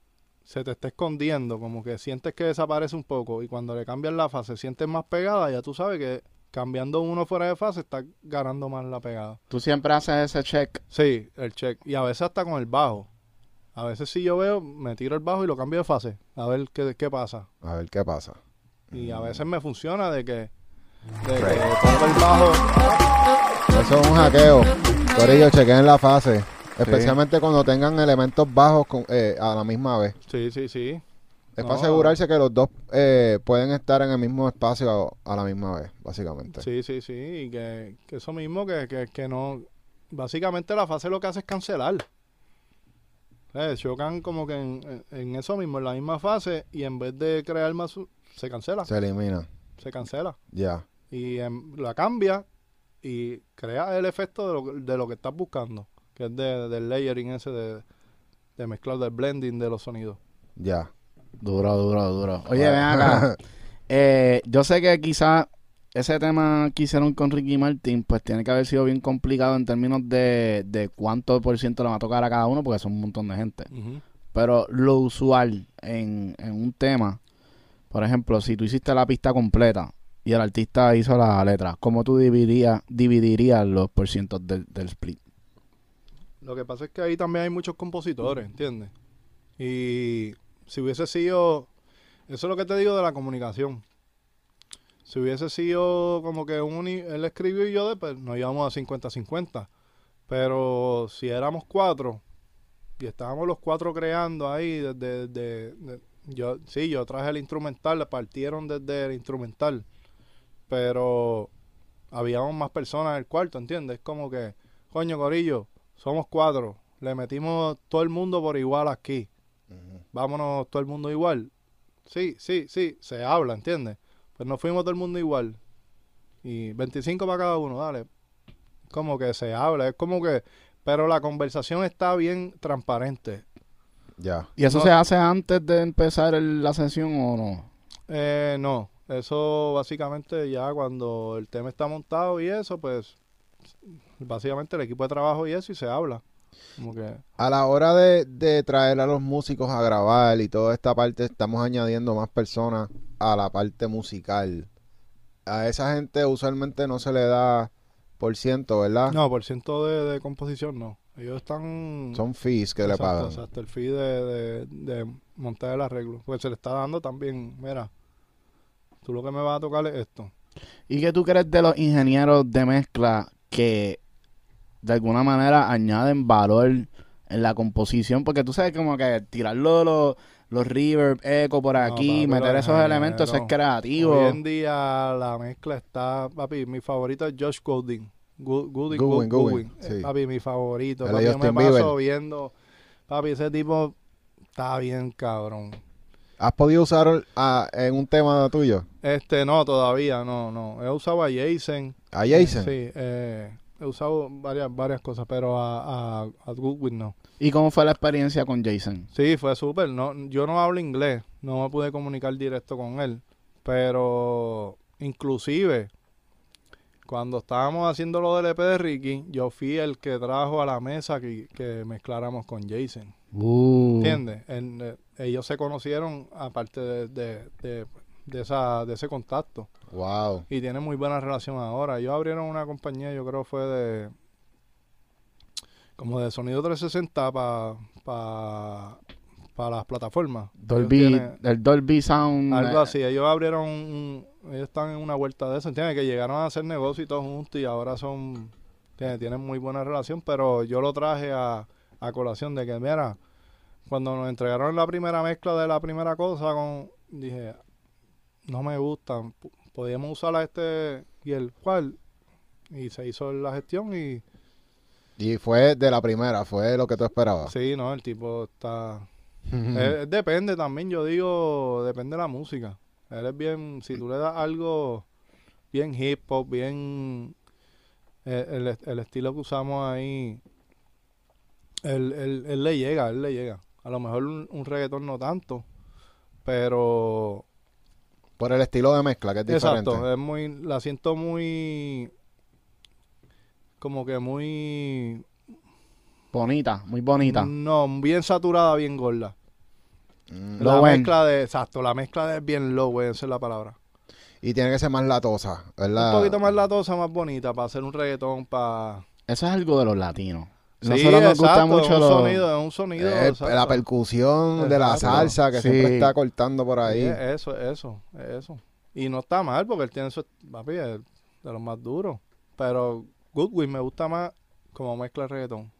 se te está escondiendo, como que sientes que desaparece un poco y cuando le cambias la fase sientes más pegada, ya tú sabes que cambiando uno fuera de fase está ganando más la pegada. Tú siempre haces ese check. Sí, el check y a veces hasta con el bajo. A veces si yo veo, me tiro el bajo y lo cambio de fase, a ver qué, qué pasa. A ver qué pasa. Y a veces me funciona de que, de que pongo el bajo. Eso es un hackeo. Por ello, chequen la fase. Especialmente cuando tengan elementos bajos con- eh, a la misma vez. Sí, sí, sí. Es No. para asegurarse que los dos eh, pueden estar en el mismo espacio a, a la misma vez, básicamente. Sí, sí, sí. Y que, que eso mismo, que, que, que no. Básicamente la fase lo que hace es cancelar. Eh, chocan como que en, en- en eso mismo, en la misma fase, y en vez de crear más, su- se cancela. Se elimina. Se cancela. Ya. Y em, la cambia y crea el efecto de lo, que- de lo que estás buscando, que es de, del layering ese de, de mezclar, del blending de los sonidos. Ya. Duro, duro, duro. Oye, ven acá. Eh, yo sé que quizás ese tema que hicieron con Ricky Martin, pues tiene que haber sido bien complicado en términos de, de cuánto por ciento le va a tocar a cada uno, porque son un montón de gente. Pero lo usual en, en un tema, por ejemplo, si tú hiciste la pista completa y el artista hizo la letra, ¿cómo tú dividirías, dividirías los porcientos del, del split? Lo que pasa es que ahí también hay muchos compositores, ¿entiendes? Y si hubiese sido, eso es lo que te digo de la comunicación. Si hubiese sido como que un, él escribió y yo después nos íbamos a 50-50. Pero si éramos cuatro y estábamos los cuatro creando ahí desde, desde- de- yo sí, yo traje el instrumental, partieron desde el instrumental. Pero habíamos más personas en el cuarto, ¿entiendes? Es como que, coño, Corillo, somos cuatro. Le metimos todo el mundo por igual aquí. Vámonos todo el mundo igual. Sí, sí, sí, se habla, ¿entiendes? Pues nos fuimos todo el mundo igual. Y 25 para cada uno, dale. Como que se habla, es como que... Pero la conversación está bien transparente. Ya. ¿Y eso No. se hace antes de empezar el- la sesión o no? Eh, no, eso básicamente ya cuando el tema está montado y eso, pues básicamente el equipo de trabajo y eso y se habla. Como que A la hora de, de traer a los músicos a grabar y toda esta parte, estamos añadiendo más personas a la parte musical. A esa gente usualmente no se le da por ciento, ¿verdad? no, por ciento de, de composición no. Ellos están Son fees que le pagan. Exacto, el fee de, de, de montar el arreglo. Pues se le está dando también, mira, tú lo que me vas a tocar es esto. ¿Y qué tú crees de los ingenieros de mezcla que de alguna manera añaden valor en la composición? Porque tú sabes como que tirarlo los, los reverb, eco por No, aquí, papi, meter esos elementos, eso es creativo. Hoy en día la mezcla está, papi, mi favorito es Josh Gooding. Gu- Gooding, Goodwin, Goodwin, sí. Eh, Papi, mi favorito. Papi, yo me Justin paso Bieber. viendo, papi, ese tipo está bien cabrón. ¿Has podido usar a- en un tema tuyo? Este, no, todavía, no, no. He usado a Jason. ¿A Jason? Sí, eh, he usado varias, varias cosas, pero a, a, a Goodwin no. ¿Y cómo fue la experiencia con Jason? Sí, fue súper. No, yo no hablo inglés, no me pude comunicar directo con él, pero inclusive cuando estábamos haciendo lo del EP de Ricky, yo fui el que trajo a la mesa que, que mezcláramos con Jason. Uh, ¿Entiendes? En, eh, ellos se conocieron aparte de, de, de, de esa, de ese contacto Wow. y tienen muy buena relación ahora. Ellos abrieron una compañía, yo creo fue de como de sonido 360 para para las plataformas. Dolby, tienen el Dolby Sound. algo eh, así. Ellos abrieron, un- ellos están en una vuelta de eso, ¿entiendes? Que llegaron a hacer negocio y todos juntos y ahora son, ¿entiendes? tienen muy buena relación, pero yo lo traje a, a colación de que, mira, cuando nos entregaron la primera mezcla de la primera cosa, con, dije, no me gustan, podíamos usar a este y el cual, y se hizo la gestión y Y fue de la primera, fue lo que tú esperabas. sí, no, el tipo está... Eh, depende también, yo digo, depende de la música. Él es bien, si tú le das algo bien hip hop, bien eh, el, el estilo que usamos ahí, él, él, él le llega, él le llega. A lo mejor un, un reggaetón no tanto, pero Por el estilo de mezcla, que es diferente. exacto, es muy, la siento muy, como que muy, bonita, muy bonita. no, bien saturada, bien gorda. Mm. La end. mezcla de, exacto, la mezcla de bien low, güey, esa es la palabra. Y tiene que ser más latosa, ¿verdad? Un poquito más latosa, más bonita, para hacer un reggaetón, para... Eso es algo de los latinos. Sí, Nosotros nos gusta exacto, mucho un los- sonido, es un sonido. Eh, exacto. la percusión de la Exacto. salsa que Sí. siempre está cortando por Sí, ahí. es eso, es eso, es eso. Y no está mal, porque él tiene su... Papi, es de los más duros. Pero Goodwin me gusta más como mezcla el reggaetón.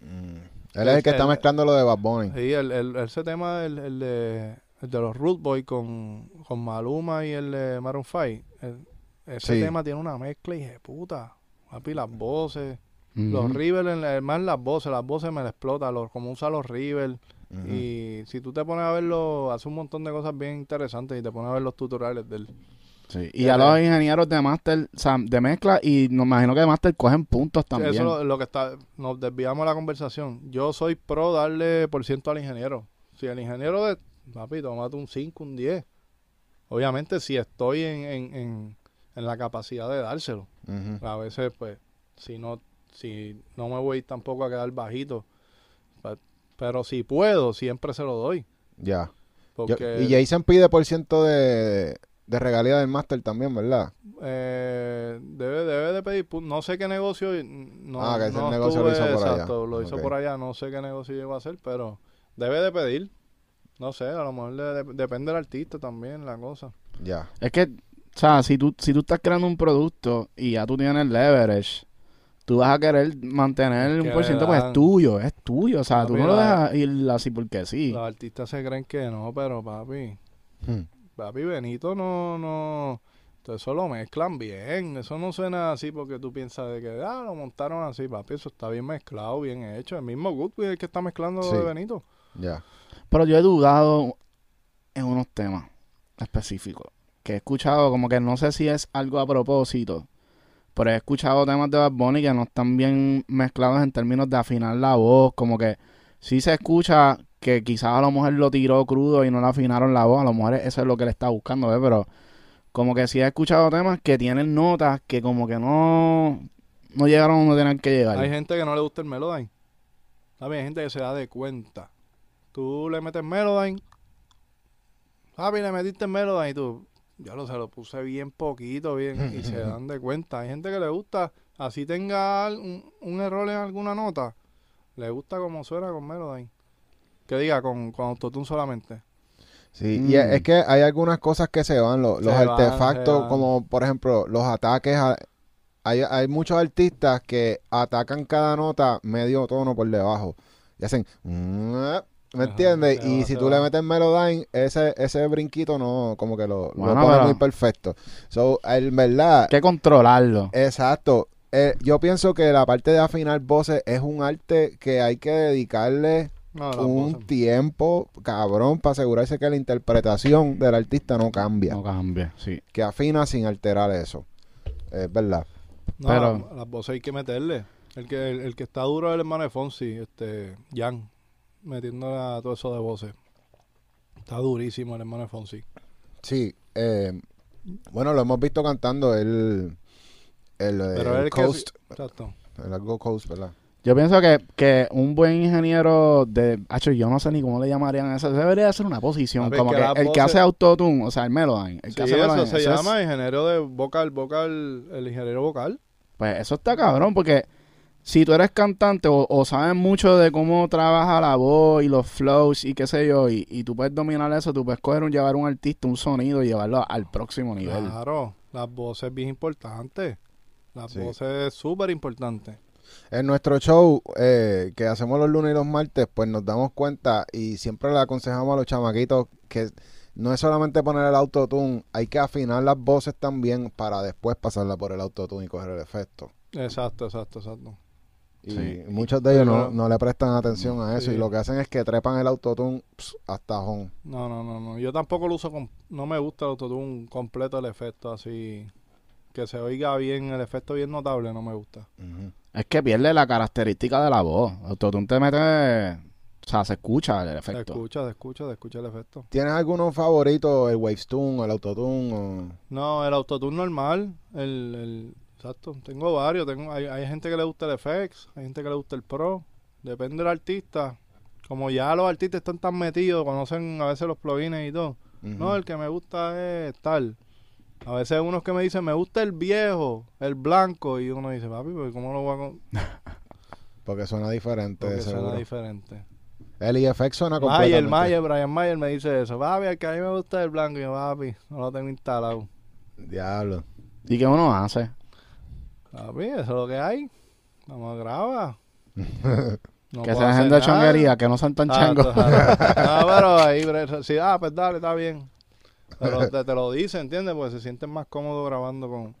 Mm. Él es el que está El- mezclando lo de Bad Bunny. Sí, el, el, ese tema, el, el de, el de los Root Boys con, con Maluma y el de Maroon 5, el- ese Sí. tema tiene una mezcla y de puta. Papi, las voces, Los River, en la- más las voces, las voces me la explota, los, como usa los River. Ujú. Y si tú te pones a verlo, hace un montón de cosas bien interesantes y te pones a ver los tutoriales del... Sí, Y a los ingenieros de máster, o sea, de mezcla, y me imagino que de máster cogen puntos también. Eso es lo, lo que está, nos desviamos de la conversación. Yo soy pro darle por ciento al ingeniero. Si el ingeniero de, papi, tómate un 5, un 10. Obviamente si estoy en, en, en, en la capacidad de dárselo. A veces, pues, si no, si no me voy tampoco a quedar bajito. Pero si puedo, siempre se lo doy. Ya. Yo- Porque y Jason pide por ciento de, de regalía del máster también, ¿verdad? eh, debe, debe de pedir, no sé qué negocio, no, Ah, que ese no negocio lo hizo por allá. exacto, lo hizo por allá, no sé qué negocio llegó a hacer, pero debe de pedir, no sé, a lo mejor de- de- depende del artista también, la cosa. Ya. Es que, o sea, si tú, si tú estás creando un producto y ya tú tienes leverage, tú vas a querer mantener un por ciento, pues es tuyo, es tuyo. O sea, tú Papi, no lo dejas ir así porque sí. Los artistas se creen que no, pero papi, Hmm. papi Benito no, no, todo eso lo mezclan bien, eso no suena así porque tú piensas de que, ah, lo montaron así, papi, eso está bien mezclado, bien hecho, el mismo es el que está mezclando Sí. de Benito. Ya. Pero yo he dudado en unos temas específicos. Que he escuchado, como que no sé si es algo a propósito. Pero he escuchado temas de Bad Bunny que no están bien mezclados en términos de afinar la voz. Como que sí se escucha que quizás a lo mejor lo tiró crudo y no le afinaron la voz. A lo mejor eso es lo que le está buscando, ¿ves? Pero como que sí he escuchado temas que tienen notas que como que no, no llegaron donde tenían que llegar. Hay gente que no le gusta el Melodyne. También hay gente que se da de cuenta. Tú le metes Melodyne. Papi, le metiste el Melodyne y tú, ya lo se lo puse bien poquito, bien. y se dan de cuenta. Hay gente que le gusta, así tenga un, un error en alguna nota, le gusta como suena con Melodyne. Que diga, con, con autotune solamente. Sí, Mm. y es, es que hay algunas cosas que se van, lo- los Se van, artefactos, van. como por ejemplo los ataques. a- hay, hay muchos artistas que atacan cada nota medio tono por debajo y hacen. ¿Me entiendes? y si tú le metes Melodyne, ese, ese brinquito no, como que lo, lo Bueno, pone pero- muy perfecto. So, en verdad, Hay que controlarlo. Exacto. Eh, yo pienso que la parte de afinar voces es un arte que hay que dedicarle No, un voces. tiempo cabrón para asegurarse que la interpretación del artista no cambia. No cambia, sí. Que afina sin alterar eso. Es verdad. No, Pero- la- las voces hay que meterle. El que, el, el que está duro es el hermano de Fonsi, este, Jan, metiendo a todo eso de voces. Está durísimo el hermano de Fonsi. Sí. eh, bueno, lo hemos visto cantando el, el, Pero el el que- Coast. Exacto. El algo Coast, ¿verdad? Yo pienso que, que un buen ingeniero de... Hacho, yo no sé ni cómo le llamarían eso. Debería ser una posición. Papi, como que que el que hace autotune, o sea, el Melodyne. El Sí, que hace eso Melodyne, se eso es- llama ingeniero de vocal, vocal, el ingeniero vocal. Pues eso está cabrón, porque si tú eres cantante o, o sabes mucho de cómo trabaja la voz y los flows y qué sé yo, y, y tú puedes dominar eso, tú puedes coger un, llevar un artista, un sonido y llevarlo al próximo nivel. Claro, las voces bien importantes. Las Sí. voces súper importantes. En nuestro show eh, que hacemos los lunes y los martes, pues nos damos cuenta y siempre le aconsejamos a los chamaquitos que no es solamente poner el autotune, hay que afinar las voces también para después pasarla por el autotune y coger el efecto. Exacto, exacto, exacto. Y Sí. muchos de ellos no, Pero- no le prestan atención a eso Sí. y lo que hacen es que trepan el autotune hasta home. No, no, no, no. Yo tampoco lo uso con... No me gusta el autotune completo, el efecto así... Que se oiga bien, el efecto bien notable, no me gusta. Es que pierde la característica de la voz. Autotune te mete... O sea, se escucha el Se efecto. escucha, se escucha, se escucha el efecto. ¿Tienes alguno favorito? ¿El Wavestune o el autotune? O... No, el autotune normal, el, el exacto, tengo varios, tengo hay, hay gente que le gusta el FX, hay gente que le gusta el Pro, depende del artista. Como ya los artistas están tan metidos, conocen a veces los plugins y todo. No, el que me gusta es tal. A veces hay unos que me dicen, me gusta el viejo, el blanco, y uno dice, papi, pues ¿cómo lo voy a con...? Porque suena diferente, Porque suena seguro. diferente. El IFX suena Mayer, completamente. Mayer, Brian Mayer me dice eso, papi, el que a mí me gusta es el blanco, y yo, papi, no lo tengo instalado. Diablo. ¿Y qué uno hace? Papi, eso es lo que hay. Vamos a grabar. No que se dejen de nada. chonguería, que no son tan changos. No, pero ahí, sí, ah, pues dale, está bien. Pero te, te lo dice, ¿entiendes? Porque se sienten más cómodos grabando con...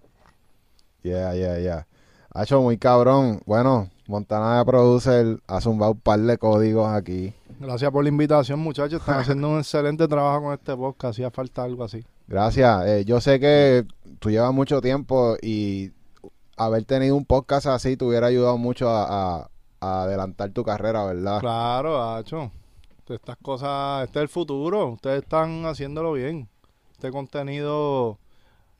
Yeah, yeah, yeah. Ha hecho muy cabrón. Bueno, Montana de Producer ha zumbado un par de códigos aquí. Gracias por la invitación, muchachos. Están haciendo un excelente trabajo con este podcast. Hacía falta algo así. Gracias. Eh, yo sé que tú llevas mucho tiempo y haber tenido un podcast así te hubiera ayudado mucho a, a- a adelantar tu carrera, ¿verdad? Claro, Hacho. Estas cosas, este es el futuro. Ustedes están haciéndolo bien. Este contenido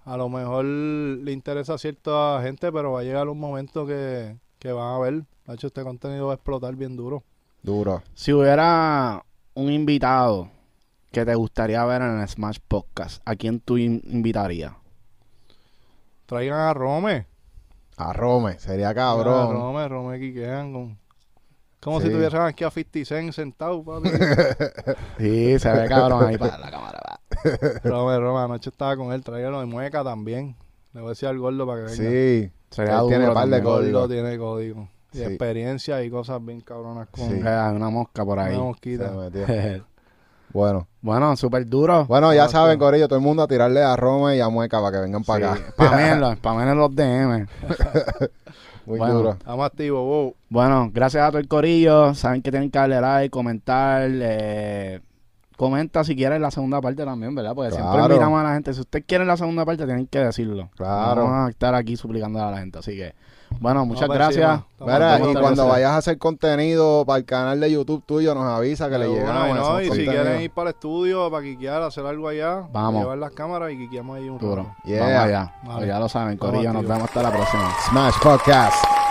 a lo mejor le interesa a cierta gente, pero va a llegar un momento que, que van a ver. Hacho, este contenido va a explotar bien duro. Duro. Si hubiera un invitado que te gustaría ver en el Smash Podcast, ¿a quién tú in- invitarías? Traigan a Rome. A Rome, sería A cabrón. Rome, Rome quiquean con... Como Sí. si tuvieran aquí a 50 Cent sentado, papi. Sí, se ve cabrón ahí para la cámara. va. Rome, Rome, anoche estaba con él. Tráigalo de mueca también. Le voy a decir al gordo para que venga. Sí. Sería Él duro tiene par de también. cosas. Gordo código. tiene código. Y Sí. experiencia y cosas bien cabronas con Sí. Hay una mosca por ahí. una Se mosquita. Bueno. bueno, súper duro. Bueno, ya No, saben, sí. Corillo, todo el mundo a tirarle a Rome y a Mueca para que vengan para acá. Pamela, Pamela en los DM. Muy Bueno. duro. Estamos activos, wow. Bueno, gracias a todo el corillo. Saben que tienen que darle like, comentar. Eh, comenta si quieren la segunda parte también, ¿verdad? Porque siempre invitamos a la gente. Si ustedes quieren la segunda parte, tienen que decirlo. Claro. No Vamos a estar aquí suplicando a la gente. Así que, Bueno, muchas gracias. Mira, y cuando gracias. vayas a hacer contenido para el canal de YouTube tuyo, nos avisa que le llegamos. y no, y si quieren ir para el estudio, para quiquear, hacer algo allá, Vamos. llevar las cámaras y quiqueamos ahí un Duro. rato. Yeah. Vamos allá. Vale. Pues ya lo saben, Corillo. Nos vemos hasta la próxima. Smash Podcast.